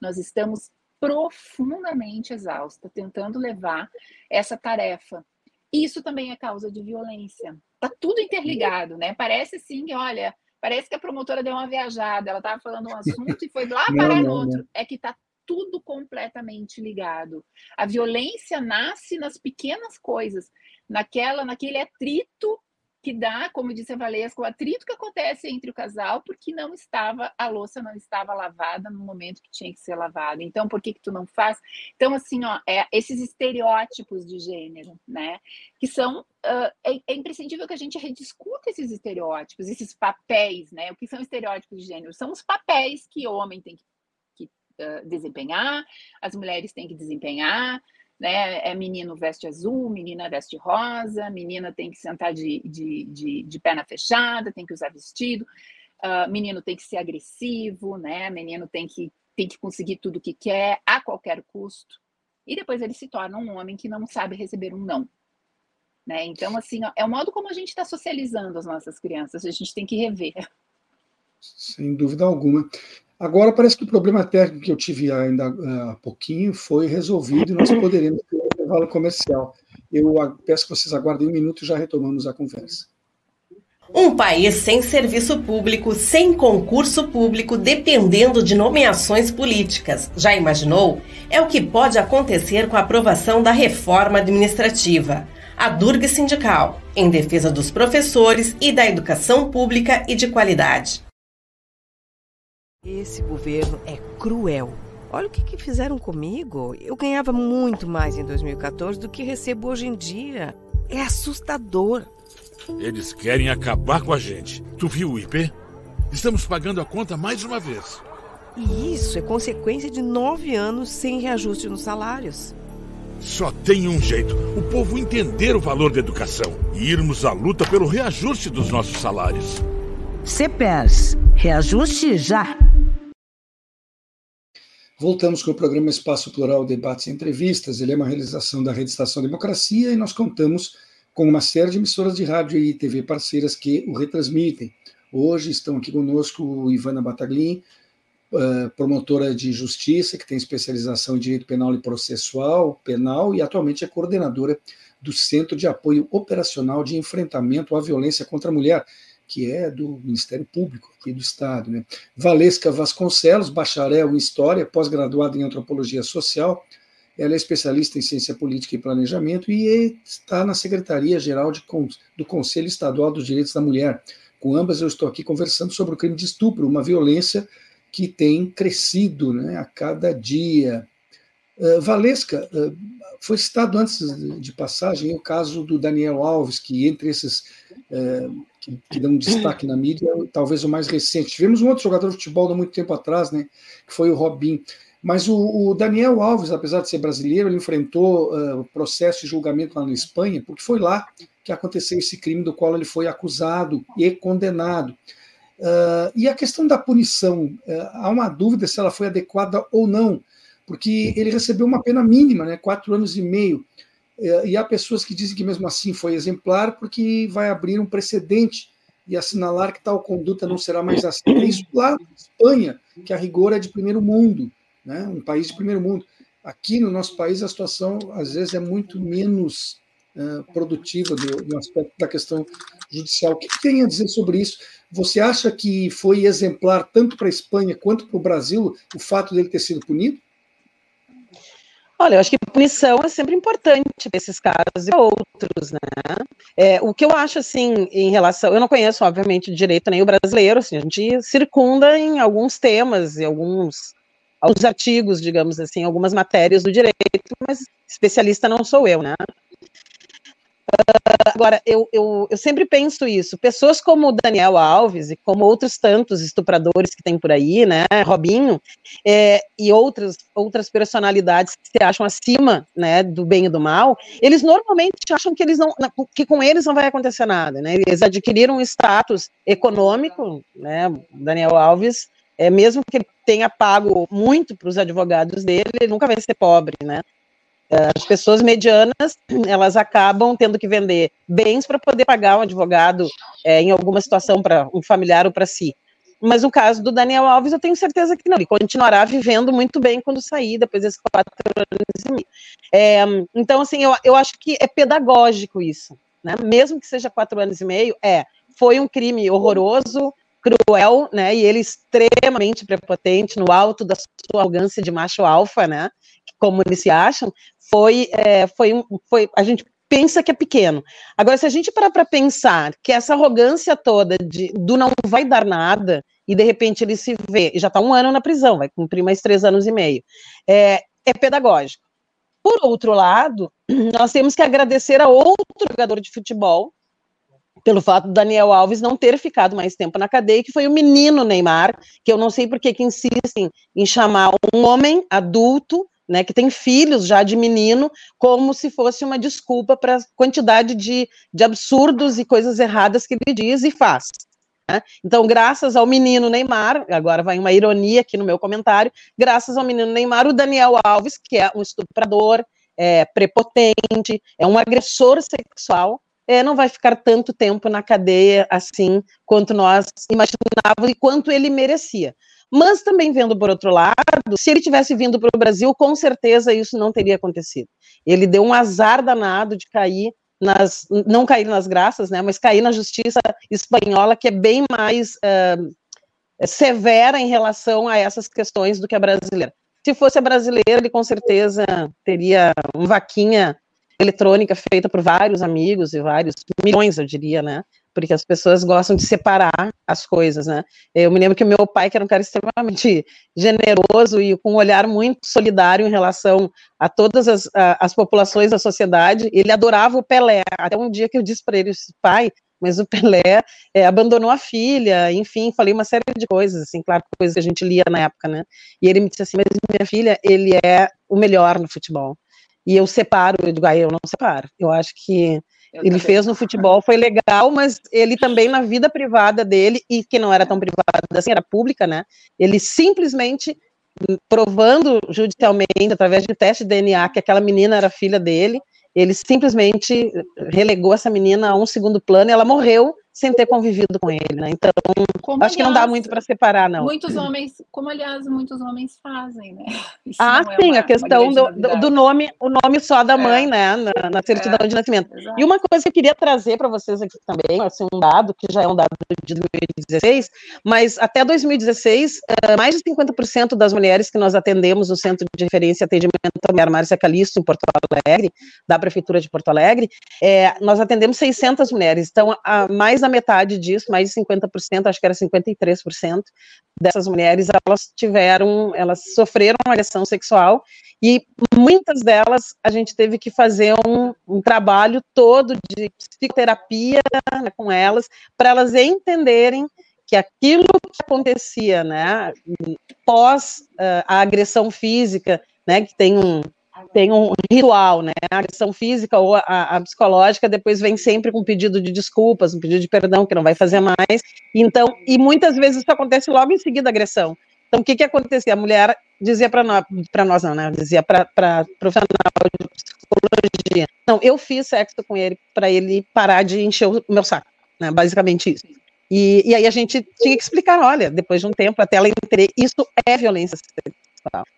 Nós estamos profundamente exaustas, tentando levar essa tarefa. Isso também é causa de violência. Tá tudo interligado, né? Parece assim, olha, Parece que a promotora deu uma viajada, ela estava falando um assunto e foi lá parar no outro. É que está tudo completamente ligado. A violência nasce nas pequenas coisas, naquela, naquele atrito que dá, como disse a Valesca, o atrito que acontece entre o casal porque não estava, a louça não estava lavada no momento que tinha que ser lavada. Então, por que que tu não faz? Então, assim, ó, é, esses estereótipos de gênero, né, que são, uh, é, é, imprescindível que a gente rediscuta esses estereótipos, esses papéis, né, o que são estereótipos de gênero? São os papéis que o homem tem que, que uh, desempenhar, as mulheres têm que desempenhar, né? É menino veste azul, menina veste rosa, menina tem que sentar de, de, de, de perna fechada, tem que usar vestido, uh, menino tem que ser agressivo, né? Menino tem que, tem que conseguir tudo que quer a qualquer custo. E depois ele se torna um homem que não sabe receber um não. Né? Então, assim, é o modo como a gente está socializando as nossas crianças, a gente tem que rever. Sem dúvida alguma. Agora parece que o problema técnico que eu tive ainda ah, há pouquinho foi resolvido e nós poderemos ter um intervalo comercial. Eu peço que vocês aguardem um minuto e já retomamos a conversa. Um país sem serviço público, sem concurso público, dependendo de nomeações políticas. Já imaginou? É o que pode acontecer com a aprovação da reforma administrativa. A Durga Sindical, em defesa dos professores e da educação pública e de qualidade. Esse governo é cruel. Olha o que, que, fizeram comigo. Eu ganhava muito mais em 2014 do que recebo hoje em dia. É assustador. Eles querem acabar com a gente. Tu viu o IP? Estamos pagando a conta mais uma vez. E isso é consequência de nove anos sem reajuste nos salários. Só tem um jeito: o povo entender o valor da educação e irmos à luta pelo reajuste dos nossos salários. CPERS. Reajuste já. Voltamos com o programa Espaço Plural Debates e Entrevistas. Ele é uma realização da Rede Estação Democracia e nós contamos com uma série de emissoras de rádio e TV parceiras que o retransmitem. Hoje estão aqui conosco Ivana Bataglin, eh, promotora de justiça, que tem especialização em direito penal e processual penal e atualmente é coordenadora do Centro de Apoio Operacional de Enfrentamento à Violência contra a Mulher, que é do Ministério Público aqui do Estado. Né? Valesca Vasconcelos, bacharel em História, pós-graduada em Antropologia Social, ela é especialista em Ciência Política e Planejamento e está na Secretaria-Geral do Conselho Estadual dos Direitos da Mulher. Com ambas eu estou aqui conversando sobre o crime de estupro, uma violência que tem crescido né, a cada dia. Uh, Valesca, uh, foi citado antes de passagem o caso do Daniel Alves, que entre esses uh, que, que dão destaque na mídia, talvez o mais recente. Tivemos um outro jogador de futebol há muito tempo atrás, né, que foi o Robin. Mas o, o Daniel Alves, apesar de ser brasileiro, ele enfrentou uh, processo e julgamento lá na Espanha, porque foi lá que aconteceu esse crime do qual ele foi acusado e condenado. Uh, e a questão da punição, uh, há uma dúvida se ela foi adequada ou não, porque ele recebeu uma pena mínima, né, quatro anos e meio. É, e há pessoas que dizem que mesmo assim foi exemplar porque vai abrir um precedente e assinalar que tal conduta não será mais aceita. Isso lá na Espanha, que a rigor é de primeiro mundo, né? um país de primeiro mundo. Aqui no nosso país a situação às vezes é muito menos uh, produtiva do, do, aspecto da questão judicial. O que tem a dizer sobre isso? Você acha que foi exemplar tanto para a Espanha quanto para o Brasil o fato dele ter sido punido? Olha, eu acho que punição é sempre importante para esses casos e outros, né? É, o que eu acho, assim, em relação. Eu não conheço, obviamente, direito nem o brasileiro, assim, a gente circunda em alguns temas e alguns, alguns artigos, digamos assim, algumas matérias do direito, mas especialista não sou eu, né? Agora, eu, eu, eu sempre penso isso. Pessoas como o Daniel Alves e como outros tantos estupradores que tem por aí, né, Robinho, é, e outras, outras personalidades que se acham acima, né, do bem e do mal, eles normalmente acham que eles não, que com eles não vai acontecer nada, né? Eles adquiriram um status econômico, né? Daniel Alves, é mesmo que ele tenha pago muito para os advogados dele, ele nunca vai ser pobre, né? As pessoas medianas, elas acabam tendo que vender bens para poder pagar um advogado é, em alguma situação para um familiar ou para si. Mas no caso do Daniel Alves, eu tenho certeza que não. Ele continuará vivendo muito bem quando sair, depois desses quatro anos e meio. É, então, assim, eu, eu acho que é pedagógico isso. Né? Mesmo que seja quatro anos e meio, é. Foi um crime horroroso, cruel, né? E ele extremamente prepotente, no alto da sua arrogância de macho alfa, né? Como eles se acham, foi, é, foi, um, foi a gente pensa que é pequeno. Agora, se a gente parar para pensar que essa arrogância toda de, do não vai dar nada, e de repente ele se vê, já está um ano na prisão, vai cumprir mais três anos e meio, é, é pedagógico. Por outro lado, nós temos que agradecer a outro jogador de futebol, pelo fato do Daniel Alves não ter ficado mais tempo na cadeia, que foi o menino Neymar, que eu não sei por que insistem em chamar um homem adulto né, que tem filhos já de menino, como se fosse uma desculpa para a quantidade de, de absurdos e coisas erradas que ele diz e faz. Né? Então, graças ao menino Neymar, agora vai uma ironia aqui no meu comentário, graças ao menino Neymar, o Daniel Alves, que é um estuprador, é prepotente, é um agressor sexual, é, não vai ficar tanto tempo na cadeia assim quanto nós imaginávamos e quanto ele merecia. Mas também vendo por outro lado, se ele tivesse vindo para o Brasil, com certeza isso não teria acontecido. Ele deu um azar danado de cair nas, não cair nas graças, né, mas cair na justiça espanhola, que é bem mais uh, severa em relação a essas questões do que a brasileira. Se fosse a brasileira, ele com certeza teria uma vaquinha eletrônica feita por vários amigos e vários milhões, eu diria, né? Porque as pessoas gostam de separar as coisas, né? Eu me lembro que meu pai, que era um cara extremamente generoso e com um olhar muito solidário em relação a todas as, a, as populações da sociedade, ele adorava o Pelé. Até um dia que eu disse para ele, pai, mas o Pelé é, abandonou a filha, enfim, falei uma série de coisas, assim, claro, coisas que a gente lia na época, né? E ele me disse assim, mas minha filha, ele é o melhor no futebol. E eu separo, eu digo, ah, eu não separo. Eu acho que eu ele também. fez no futebol, foi legal, mas ele também na vida privada dele, e que não era tão privada assim, era pública, né? Ele simplesmente provando judicialmente, através de teste de DNA, que aquela menina era filha dele, ele simplesmente relegou essa menina a um segundo plano e ela morreu sem ter convivido com ele, né? Então, como, acho aliás, que não dá muito para separar, não. Muitos homens, como aliás muitos homens fazem, né? Isso ah, é sim, uma, a questão do, do, nome, o nome só da mãe, é. né, na, na certidão é. de nascimento. E uma coisa que eu queria trazer para vocês aqui também, assim, um dado que já é um dado de 2016, mas até 2016, eh, mais de 50% das mulheres que nós atendemos no Centro de Referência e Atendimento à Mulher Márcia Calisto, em Porto Alegre, da Prefeitura de Porto Alegre, é, nós atendemos 600 mulheres. Então, a mais da da metade disso, mais de 50%, acho que era 53% dessas mulheres, elas tiveram, elas sofreram agressão sexual e muitas delas a gente teve que fazer um, um trabalho todo de psicoterapia né, com elas, para elas entenderem que aquilo que acontecia, né, pós uh, a agressão física, né, que tem um, tem um ritual, né? A agressão física ou a, a, psicológica depois vem sempre com um pedido de desculpas, um pedido de perdão que não vai fazer mais. Então, e muitas vezes isso acontece logo em seguida da agressão. Então, o que que acontecia? A mulher dizia para nós, para nós não, né? Dizia para profissional de psicologia, não, eu fiz sexo com ele para ele parar de encher o meu saco, né? Basicamente isso. E, e aí a gente tinha que explicar, olha, depois de um tempo, até ela entender, isso é violência sexual,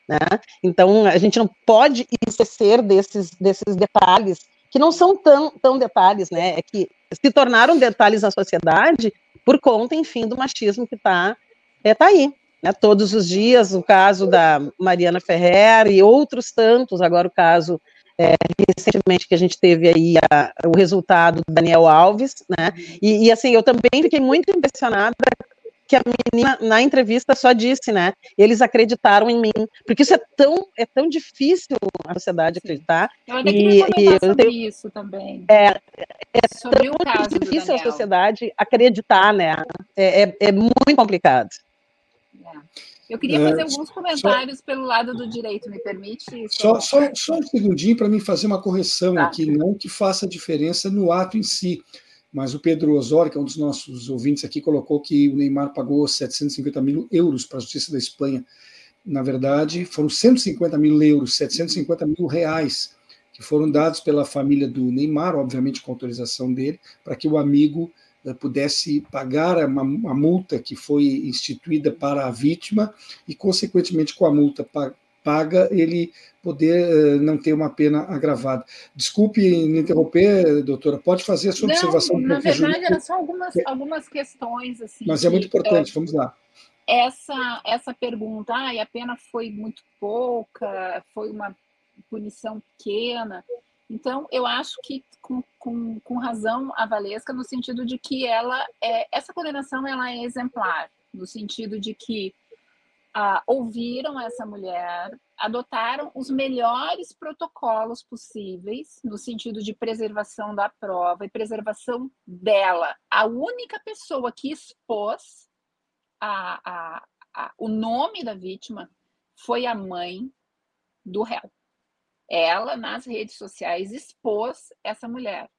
né? Então, a gente não pode esquecer desses, desses detalhes que não são tão, tão detalhes, né? É que se tornaram detalhes na sociedade por conta, enfim, do machismo que está é, tá aí. Né, todos os dias, o caso da Mariana Ferrer e outros tantos, agora o caso é, recentemente que a gente teve aí a, o resultado do Daniel Alves, né? E, e, assim, eu também fiquei muito impressionada que a menina na entrevista só disse, né? Eles acreditaram em mim, porque isso é tão é tão difícil a sociedade acreditar. Eu ainda queria e, comentar sobre tenho, isso também. É, é sobre tão difícil a sociedade acreditar, né? É, é, é muito complicado. É. Eu queria fazer é, alguns comentários só, pelo lado do direito, me permite? Só, só, só um segundinho para mim fazer uma correção tá. aqui, não que faça diferença no ato em si. Mas o Pedro Osório, que é um dos nossos ouvintes aqui, colocou que o Neymar pagou 750 mil euros para a Justiça da Espanha. Na verdade, foram 150 mil euros, 750 mil reais, que foram dados pela família do Neymar, obviamente com autorização dele, para que o amigo eh, pudesse pagar uma, uma, multa que foi instituída para a vítima e, consequentemente, com a multa paga, ele poder uh, não ter uma pena agravada. Desculpe me interromper, doutora, pode fazer a sua não, observação. Na verdade, eram só algumas, algumas questões. Assim, Mas é muito importante, é, vamos lá. Essa, essa pergunta, ah, a pena foi muito pouca, foi uma punição pequena. Então, eu acho que com, com, com razão a Valesca, no sentido de que ela é, essa condenação ela é exemplar, no sentido de que ah, ouviram essa mulher, adotaram os melhores protocolos possíveis no sentido de preservação da prova e preservação dela. A única pessoa que expôs a, a, a, o nome da vítima foi a mãe do réu. Ela, nas redes sociais, expôs essa mulher.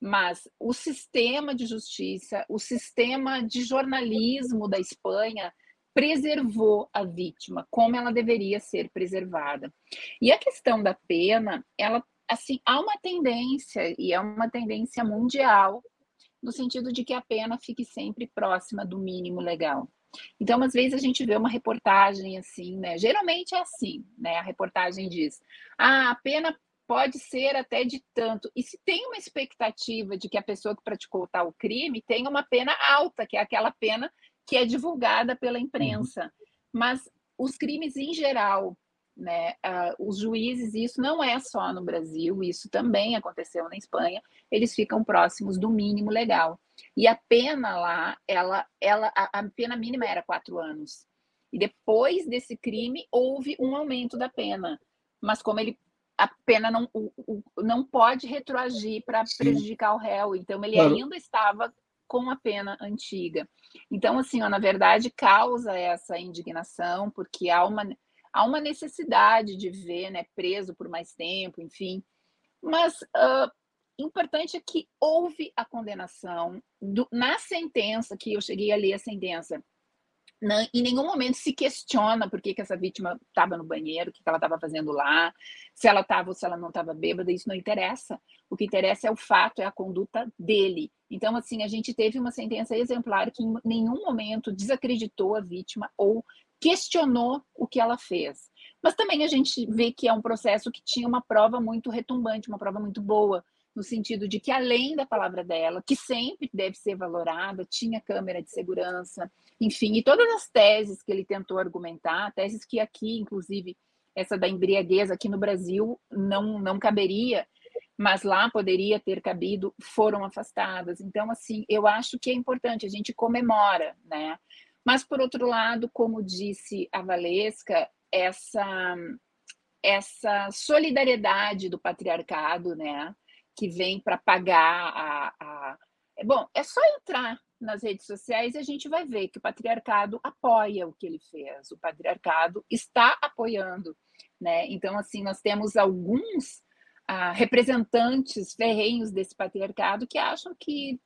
Mas o sistema de justiça, o sistema de jornalismo da Espanha, preservou a vítima como ela deveria ser preservada. E a questão da pena, ela assim, há uma tendência e é uma tendência mundial no sentido de que a pena fique sempre próxima do mínimo legal. Então, às vezes a gente vê uma reportagem assim, né? Geralmente é assim, né? A reportagem diz: "Ah, a pena pode ser até de tanto". E se tem uma expectativa de que a pessoa que praticou tal crime tenha uma pena alta, que é aquela pena que é divulgada pela imprensa. Uhum. Mas os crimes em geral, né, uh, os juízes, isso não é só no Brasil, isso também aconteceu na Espanha, eles ficam próximos do mínimo legal. E a pena lá, ela, ela, a, a pena mínima era quatro anos. E depois desse crime, houve um aumento da pena. Mas como ele a pena não, o, o, não pode retroagir para prejudicar o réu, então ele claro. ainda estava com a pena antiga. Então, assim, ó, na verdade, causa essa indignação, porque há uma, há uma necessidade de ver né, preso por mais tempo, enfim. Mas uh, importante é que houve a condenação do, na sentença, que eu cheguei a ler a sentença, não, em nenhum momento se questiona por que, que essa vítima estava no banheiro, o que, que ela estava fazendo lá, se ela estava ou se ela não estava bêbada, isso não interessa. O que interessa é o fato, é a conduta dele. Então, assim, a gente teve uma sentença exemplar que em nenhum momento desacreditou a vítima ou questionou o que ela fez. Mas também a gente vê que é um processo que tinha uma prova muito retumbante, uma prova muito boa no sentido de que, além da palavra dela, que sempre deve ser valorada, tinha câmera de segurança, enfim, e todas as teses que ele tentou argumentar, teses que aqui, inclusive, essa da embriaguez aqui no Brasil não, não caberia, mas lá poderia ter cabido, foram afastadas. Então, assim, eu acho que é importante, a gente comemora, né? Mas, por outro lado, como disse a Valesca, essa, essa solidariedade do patriarcado, né? Que vem para pagar a, a. É bom, é só entrar nas redes sociais e a gente vai ver que o patriarcado apoia o que ele fez, o patriarcado está apoiando, né? Então, assim, nós temos alguns ah, representantes ferrenhos desse patriarcado que acham que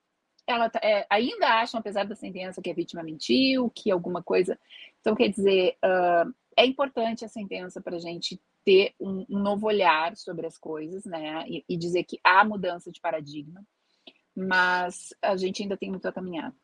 ela tá, é, ainda acham, apesar da sentença, que a vítima mentiu, que alguma coisa. Então, quer dizer, uh, é importante a sentença para a gente ter um, um, novo olhar sobre as coisas, né? E, e, dizer que há mudança de paradigma, mas a gente ainda tem muito a caminhar.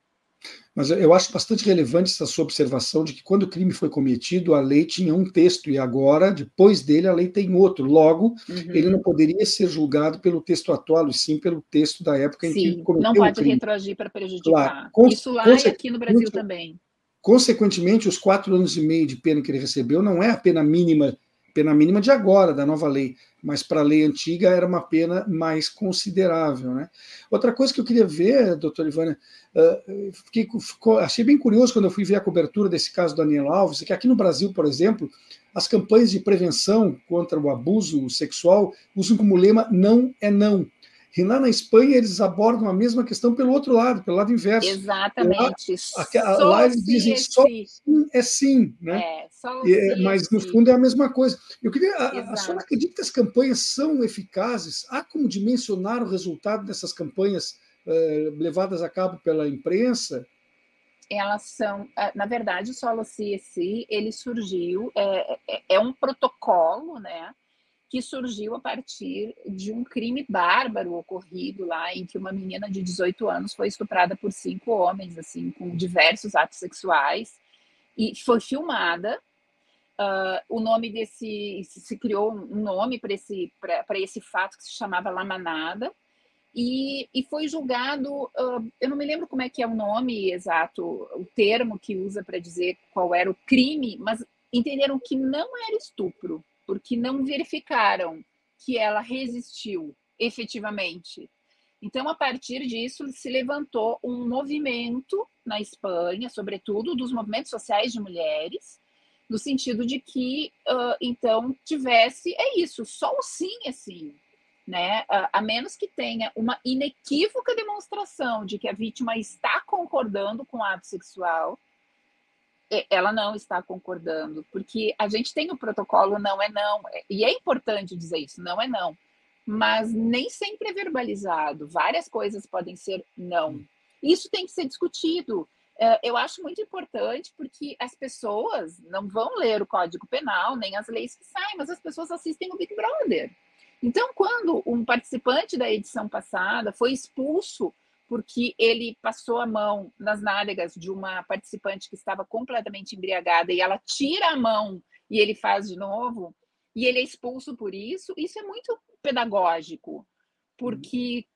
Mas eu acho bastante relevante essa sua observação de que quando o crime foi cometido, a lei tinha um texto e agora, depois dele, a lei tem outro. Logo, uhum. ele não poderia ser julgado pelo texto atual, e sim pelo texto da época sim, em que cometeu não pode retroagir para prejudicar. Claro. Isso lá e aqui no Brasil também. Consequentemente, os quatro anos e meio de pena que ele recebeu não é a pena mínima pena mínima de agora, da nova lei, mas para a lei antiga era uma pena mais considerável. Né? Outra coisa que eu queria ver, doutor Ivana, uh, fiquei, ficou, achei bem curioso quando eu fui ver a cobertura desse caso do Daniel Alves, que aqui no Brasil, por exemplo, as campanhas de prevenção contra o abuso sexual usam como lema não é não. E lá na Espanha eles abordam a mesma questão pelo outro lado, pelo lado inverso. Exatamente. Lá, lá eles dizem só sim é sim, né? É, só e, é, mas no fundo é a mesma coisa. Eu queria, a, a senhora acredita que as campanhas são eficazes? Há como dimensionar o resultado dessas campanhas uh, levadas a cabo pela imprensa? Elas são, eh, na verdade, o Solo CSI, ele surgiu, é, é, é um protocolo, né? Que surgiu a partir de um crime bárbaro ocorrido lá, em que uma menina de 18 anos foi estuprada por cinco homens, assim, com diversos atos sexuais, e foi filmada. Uh, o nome desse se criou um nome para esse para esse fato que se chamava Lamanada e, e foi julgado uh, eu não me lembro como é que é o nome exato o termo que usa para dizer qual era o crime mas entenderam que não era estupro porque não verificaram que ela resistiu efetivamente. Então, a partir disso, se levantou um movimento na Espanha, sobretudo dos movimentos sociais de mulheres, no sentido de que, uh, então, tivesse, é isso, só o sim é sim. Né? Uh, a menos que tenha uma inequívoca demonstração de que a vítima está concordando com o ato sexual, ela não está concordando, porque a gente tem o protocolo não é não, e é importante dizer isso, não é não, mas nem sempre é verbalizado, várias coisas podem ser não. Isso tem que ser discutido. É, eu acho muito importante porque as pessoas não vão ler o Código Penal, nem as leis que saem, mas as pessoas assistem o Big Brother. Então, quando um participante da edição passada foi expulso porque ele passou a mão nas nádegas de uma participante que estava completamente embriagada e ela tira a mão e ele faz de novo, e ele é expulso por isso, isso é muito pedagógico, porque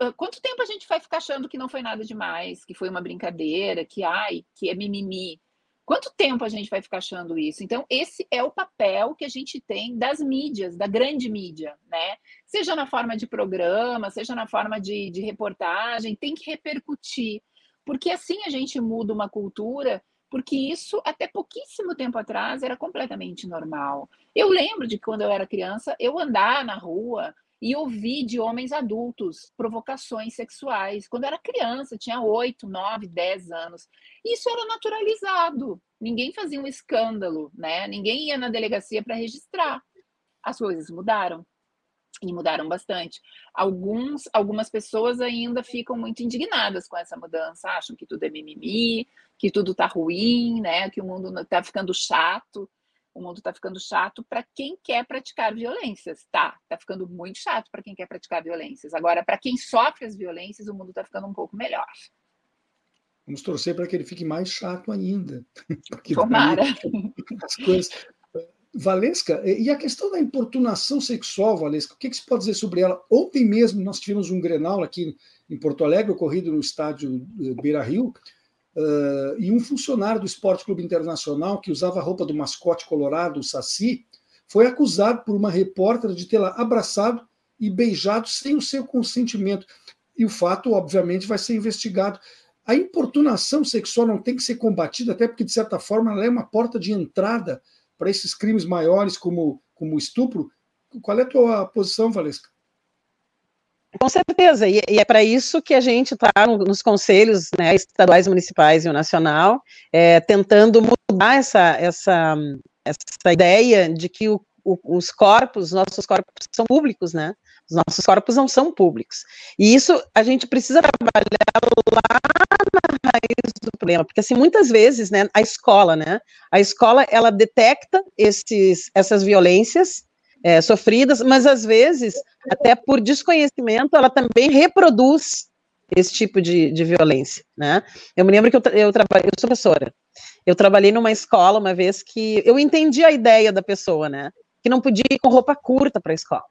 uhum. quanto tempo a gente vai ficar achando que não foi nada demais, que foi uma brincadeira, que ai, que é mimimi? Quanto tempo a gente vai ficar achando isso? Então, esse é o papel que a gente tem das mídias, da grande mídia, né? Seja na forma de programa, seja na forma de, de reportagem, tem que repercutir. Porque assim a gente muda uma cultura, porque isso, até pouquíssimo tempo atrás, era completamente normal. Eu lembro de quando eu era criança, eu andar na rua e ouvi de homens adultos provocações sexuais. Quando eu era criança, tinha 8, 9, 10 anos. Isso era naturalizado. Ninguém fazia um escândalo, né? Ninguém ia na delegacia para registrar. As coisas mudaram e mudaram bastante. Alguns, algumas pessoas ainda ficam muito indignadas com essa mudança, acham que tudo é mimimi, que tudo está ruim, né? Que o mundo está ficando chato o mundo está ficando chato para quem quer praticar violências. Tá, está ficando muito chato para quem quer praticar violências. Agora, para quem sofre as violências, o mundo está ficando um pouco melhor. Vamos torcer para que ele fique mais chato ainda. Tomara. As coisas... Valesca, e a questão da importunação sexual, Valesca, o que, que pode dizer sobre ela? Ontem mesmo nós tivemos um Grenal aqui em Porto Alegre, ocorrido no estádio Beira Rio, Uh, e um funcionário do Esporte Clube Internacional, que usava a roupa do mascote colorado, o Saci, foi acusado por uma repórter de tê-la abraçado e beijado sem o seu consentimento. E o fato, obviamente, vai ser investigado. A importunação sexual não tem que ser combatida, até porque, de certa forma, ela é uma porta de entrada para esses crimes maiores, como, como estupro. Qual é a tua posição, Valesca? Com certeza, e, é para isso que a gente está no, nos conselhos né, estaduais, municipais e o nacional, é, tentando mudar essa, essa, essa ideia de que o, o, os corpos, nossos corpos são públicos, né? Os nossos corpos não são públicos. E isso a gente precisa trabalhar lá na raiz do problema, porque assim, muitas vezes, né, a escola, né, a escola, ela detecta esses, essas violências é, sofridas, mas às vezes, até por desconhecimento, ela também reproduz esse tipo de, de violência, né? Eu me lembro que eu, eu trabalhei, eu sou professora, eu trabalhei numa escola uma vez que eu entendi a ideia da pessoa, né? Que não podia ir com roupa curta para a escola.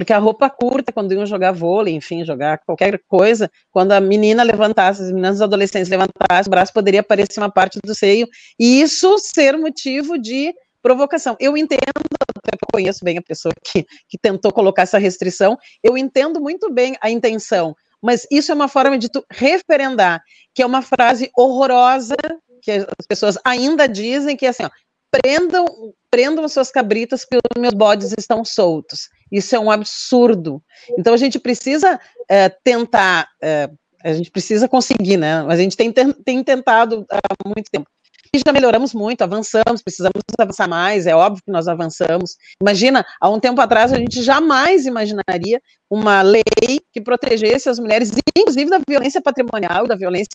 Porque a roupa curta, quando iam jogar vôlei, enfim, jogar qualquer coisa, quando a menina levantasse, as meninas adolescentes levantassem o braço, poderia aparecer uma parte do seio, e isso ser motivo de provocação. Eu entendo, eu conheço bem a pessoa que, que tentou colocar essa restrição, eu entendo muito bem a intenção, mas isso é uma forma de tu referendar, que é uma frase horrorosa, que as pessoas ainda dizem, que é assim, ó, prendam, prendam as suas cabritas porque os meus bodes estão soltos. Isso é um absurdo. Então a gente precisa é, tentar, é, a gente precisa conseguir, né? A gente tem, tem tentado há muito tempo. E já melhoramos muito, avançamos, precisamos avançar mais, é óbvio que nós avançamos. Imagina, há um tempo atrás a gente jamais imaginaria uma lei que protegesse as mulheres, inclusive da violência patrimonial, da violência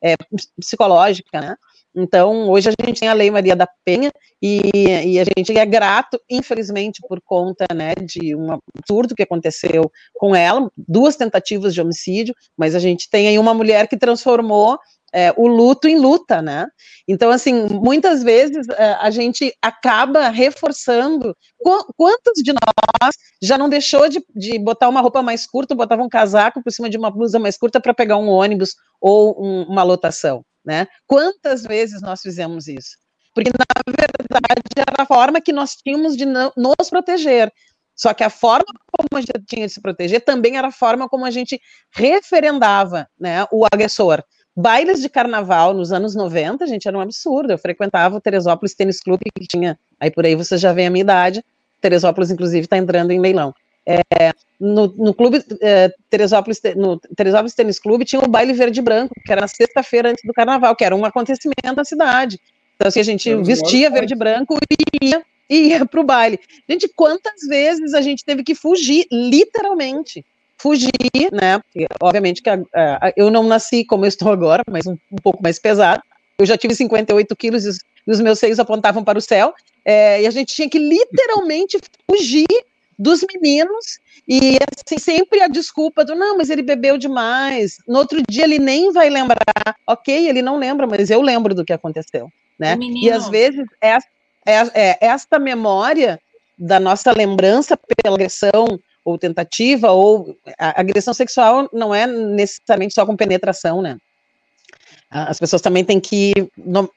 é, psicológica, né? Então, hoje a gente tem a Lei Maria da Penha e, e, a gente é grato, infelizmente, por conta né, de um absurdo que aconteceu com ela, duas tentativas de homicídio, mas a gente tem aí uma mulher que transformou é, o luto em luta, né? Então, assim, muitas vezes é, a gente acaba reforçando. Qu quantos de nós já não deixou de, de botar uma roupa mais curta, botava um casaco por cima de uma blusa mais curta para pegar um ônibus ou um, uma lotação, né? Quantas vezes nós fizemos isso? Porque, na verdade, era a forma que nós tínhamos de nos proteger. Só que a forma como a gente tinha de se proteger também era a forma como a gente referendava né, o agressor. Bailes de carnaval nos anos 90, gente, era um absurdo. Eu frequentava o Teresópolis Tênis Clube, que tinha, aí por aí você já vê a minha idade. Teresópolis, inclusive, está entrando em leilão. É, no, no, clube é, Teresópolis, no Teresópolis Tênis Clube tinha o baile verde e branco, que era na sexta-feira antes do carnaval, que era um acontecimento da cidade. Então, assim, a gente vestia verde e branco e ia, ia para o baile. Gente, quantas vezes a gente teve que fugir, literalmente, fugir, né? Obviamente que a, a, eu não nasci como eu estou agora, mas um, um pouco mais pesado. Eu já tive 58 quilos e os, e os meus seios apontavam para o céu. É, e a gente tinha que literalmente fugir dos meninos e assim, sempre a desculpa do não, mas ele bebeu demais. No outro dia ele nem vai lembrar. Ok, ele não lembra, mas eu lembro do que aconteceu, né? E às vezes é, é, é esta memória da nossa lembrança pela agressão ou tentativa, ou a agressão sexual não é necessariamente só com penetração, né? As pessoas também têm que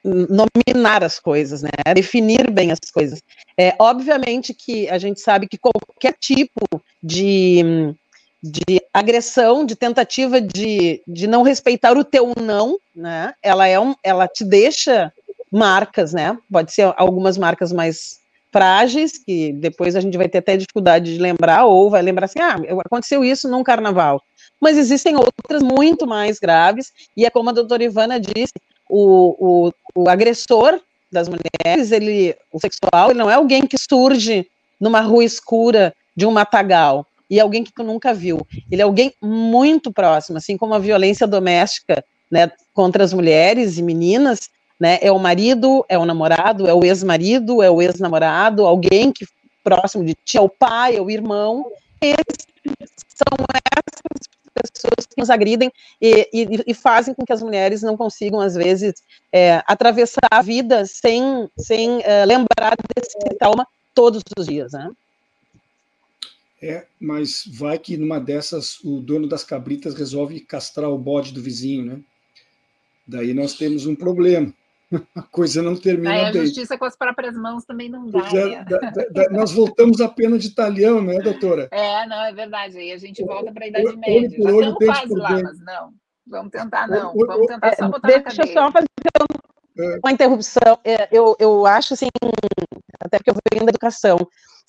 nominar as coisas, né? Definir bem as coisas. É, obviamente que a gente sabe que qualquer tipo de, de agressão, de tentativa de, de não respeitar o teu não, né? Ela é um, ela te deixa marcas, né? Pode ser algumas marcas mais frágeis, que depois a gente vai ter até dificuldade de lembrar, ou vai lembrar assim, ah, aconteceu isso num carnaval. Mas existem outras muito mais graves, e é como a doutora Ivana disse, o, o, o agressor das mulheres, ele, o sexual, ele não é alguém que surge numa rua escura de um matagal, e é alguém que tu nunca viu. Ele é alguém muito próximo, assim como a violência doméstica né, contra as mulheres e meninas, né? É o marido, é o namorado, é o ex-marido, é o ex-namorado, alguém que próximo de ti, é o pai, é o irmão. Esses são essas pessoas que nos agridem e, e, e, fazem com que as mulheres não consigam, às vezes, é, atravessar a vida sem, sem é, lembrar desse trauma todos os dias, né? É, mas vai que numa dessas o dono das cabritas resolve castrar o bode do vizinho, né? Daí nós temos um problema a coisa não termina Aí a bem. A justiça com as próprias mãos também não dá. É, da, da, nós voltamos à pena de talhão, né, doutora? É, não, é verdade. Aí a gente volta para a Idade olho Média. Já olho, estamos quase lá, mas não. Vamos tentar, não. Vamos tentar só botar Deixa na cadeia. Deixa eu só fazer uma interrupção. É, eu, eu acho, assim, até porque eu venho da educação,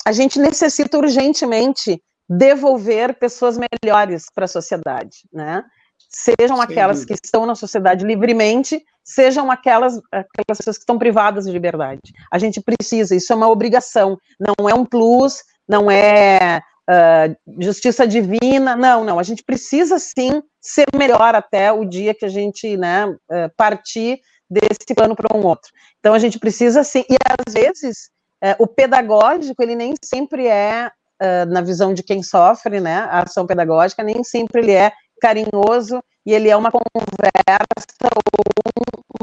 a gente necessita urgentemente devolver pessoas melhores para a sociedade, né? Sejam aquelas que estão na sociedade livremente, sejam aquelas, aquelas pessoas que estão privadas de liberdade. A gente precisa, isso é uma obrigação, não é um plus, não é uh, justiça divina, não, não, a gente precisa sim ser melhor até o dia que a gente né, uh, partir desse plano para um outro. Então a gente precisa sim, e às vezes uh, o pedagógico, ele nem sempre é, na visão de quem sofre, né, a ação pedagógica, nem sempre ele é carinhoso e ele é uma conversa ou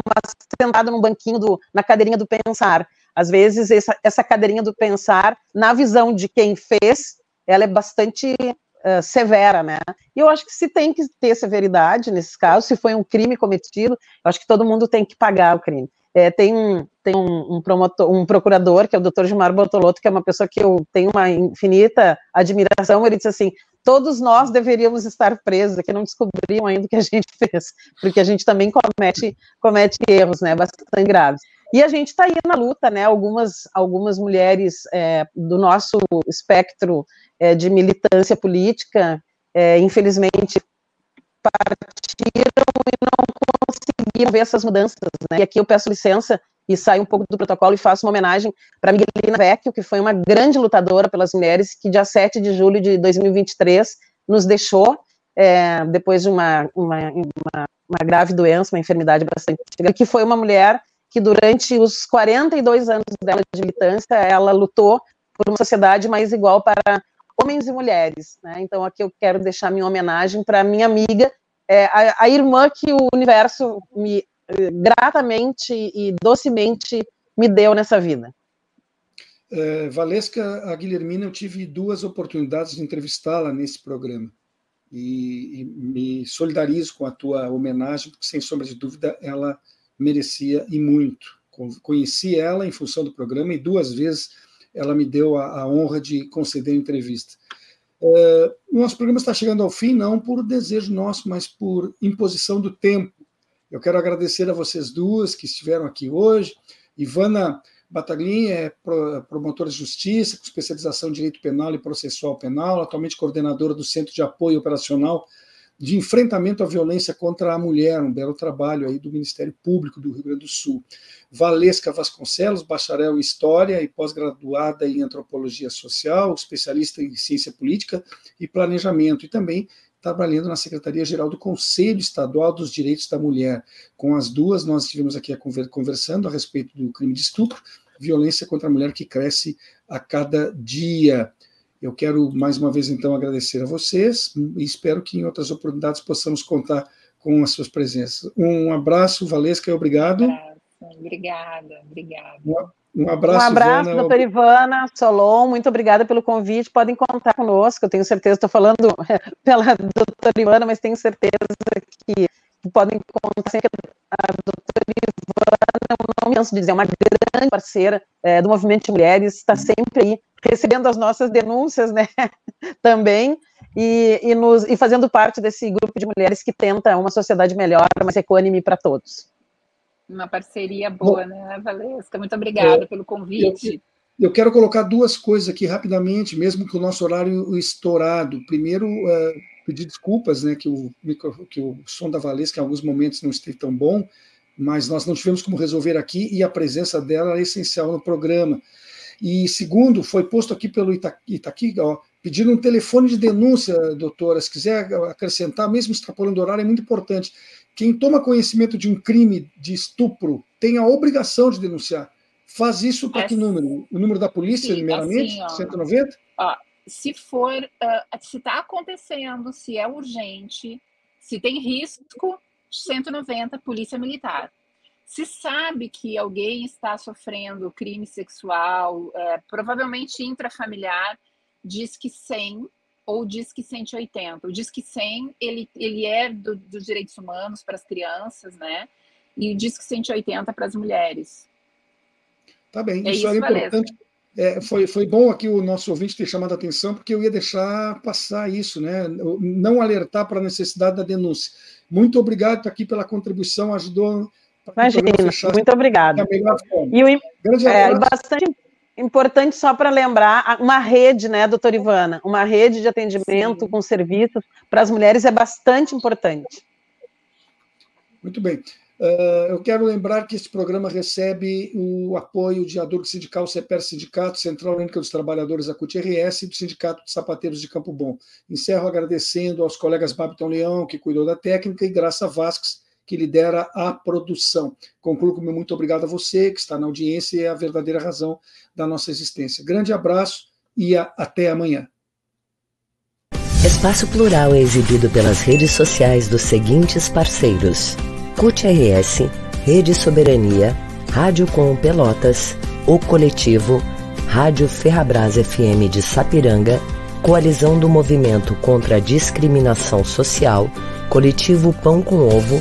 uma sentado num banquinho do, na cadeirinha do pensar. Às vezes essa, essa cadeirinha do pensar, na visão de quem fez, ela é bastante uh, severa, né? E eu acho que se tem que ter severidade nesses casos, se foi um crime cometido, eu acho que todo mundo tem que pagar o crime. É, tem um, tem um, um, promotor, um procurador, que é o doutor Gilmar Bortolotto, que é uma pessoa que eu tenho uma infinita admiração, ele disse assim, todos nós deveríamos estar presos, que não descobriam ainda o que a gente fez, porque a gente também comete, comete erros, né, bastante graves. E a gente está aí na luta, né, algumas, algumas mulheres é, do nosso espectro é, de militância política, é, infelizmente, partiram e não conseguiram ver essas mudanças, né? E aqui eu peço licença e saio um pouco do protocolo e faço uma homenagem para Miguelina Vecchio, que foi uma grande lutadora pelas mulheres, que dia 7 de julho de 2023 nos deixou, é, depois de uma, uma, uma, uma, grave doença, uma enfermidade bastante que foi uma mulher que durante os 42 anos dela de militância, ela lutou por uma sociedade mais igual para homens e mulheres, né? Então aqui eu quero deixar minha homenagem para minha amiga, é, a, a, irmã que o universo me gratamente e docemente me deu nessa vida. É, Valesca, a Guilhermina, eu tive duas oportunidades de entrevistá-la nesse programa. E, e, me solidarizo com a tua homenagem, porque, sem sombra de dúvida, ela merecia e muito. Conheci ela em função do programa e duas vezes ela me deu a, a honra de conceder entrevista. É, nosso programa está chegando ao fim, não por desejo nosso, mas por imposição do tempo. Eu quero agradecer a vocês duas que estiveram aqui hoje. Ivana Bataglin é promotora de justiça, com especialização em direito penal e processual penal, atualmente coordenadora do Centro de Apoio Operacional de enfrentamento à violência contra a mulher, um belo trabalho aí do Ministério Público do Rio Grande do Sul. Valesca Vasconcelos, bacharel em História e pós-graduada em Antropologia Social, especialista em Ciência Política e Planejamento, e também trabalhando na Secretaria-Geral do Conselho Estadual dos Direitos da Mulher. Com as duas, nós estivemos aqui conversando a respeito do crime de estupro, violência contra a mulher que cresce a cada dia. Eu quero mais uma vez então agradecer a vocês e espero que em outras oportunidades possamos contar com as suas presenças. Um abraço, Valesca, e obrigado. Obrigada, obrigada. Um, abraço, um abraço Ivana. doutora Ivana Solon, muito obrigada pelo convite. Podem contar conosco, eu tenho certeza, estou falando pela doutora Ivana, mas tenho certeza que podem contar sempre a doutora Ivana, não me canso de dizer, é uma grande parceira é, do movimento de mulheres, está sempre aí recebendo as nossas denúncias, né, também, e, e, nos, e fazendo parte desse grupo de mulheres que tenta uma sociedade melhor, mais econômica para todos. Uma parceria boa, Bom, né, Valesca? Muito obrigada é, pelo convite. Eu, eu, quero colocar duas coisas aqui rapidamente, mesmo que o nosso horário estourado. Primeiro, uh, pedir desculpas, né, que o, micro, que o som da Valesca em alguns momentos não esteve tão bom, mas nós não tivemos como resolver aqui e a presença dela é essencial no programa. E segundo, foi posto aqui pelo Itaqui, ó, pedindo um telefone de denúncia, doutora, se quiser acrescentar, mesmo extrapolando o horário, é muito importante. Quem toma conhecimento de um crime de estupro tem a obrigação de denunciar. Faz isso para é, que número? O número da polícia, sim, primeiramente? Assim, ó, 190? Ó, se for, uh, se está acontecendo, se é urgente, se tem risco, 190, Polícia Militar. Se sabe que alguém está sofrendo crime sexual, é, provavelmente intrafamiliar, diz que 100 ou diz que 180. O diz que 100 ele, ele é do, dos direitos humanos para as crianças, né? E o diz que 180 para as mulheres. Tá bem, é isso, isso era importante. É, foi, foi bom aqui o nosso ouvinte ter chamado a atenção, porque eu ia deixar passar isso, né? Não alertar para a necessidade da denúncia. Muito obrigado aqui pela contribuição, ajudou Imagina, muito obrigada. E o, é, bastante importante só para lembrar, uma rede, né, doutora Ivana, uma rede de atendimento Sim. com serviços para as mulheres é bastante importante. Muito bem. Uh, eu quero lembrar que este programa recebe o apoio de Adurgo Sindical, CEPER Sindicato, Central Única dos Trabalhadores da CUT-RS e do Sindicato de Sapateiros de Campo Bom. Encerro agradecendo aos colegas Babiton Leão, que cuidou da técnica, e Graça Vasques, que lidera a produção. Concluo com meu muito obrigado a você, que está na audiência e é a verdadeira razão da nossa existência. Grande abraço e a, até amanhã. Espaço Plural é exibido pelas redes sociais dos seguintes parceiros: CUT RS, Rede Soberania, Rádio Com Pelotas, O Coletivo, Rádio Ferrabras FM de Sapiranga, Coalizão do Movimento contra a Discriminação Social, Coletivo Pão com Ovo,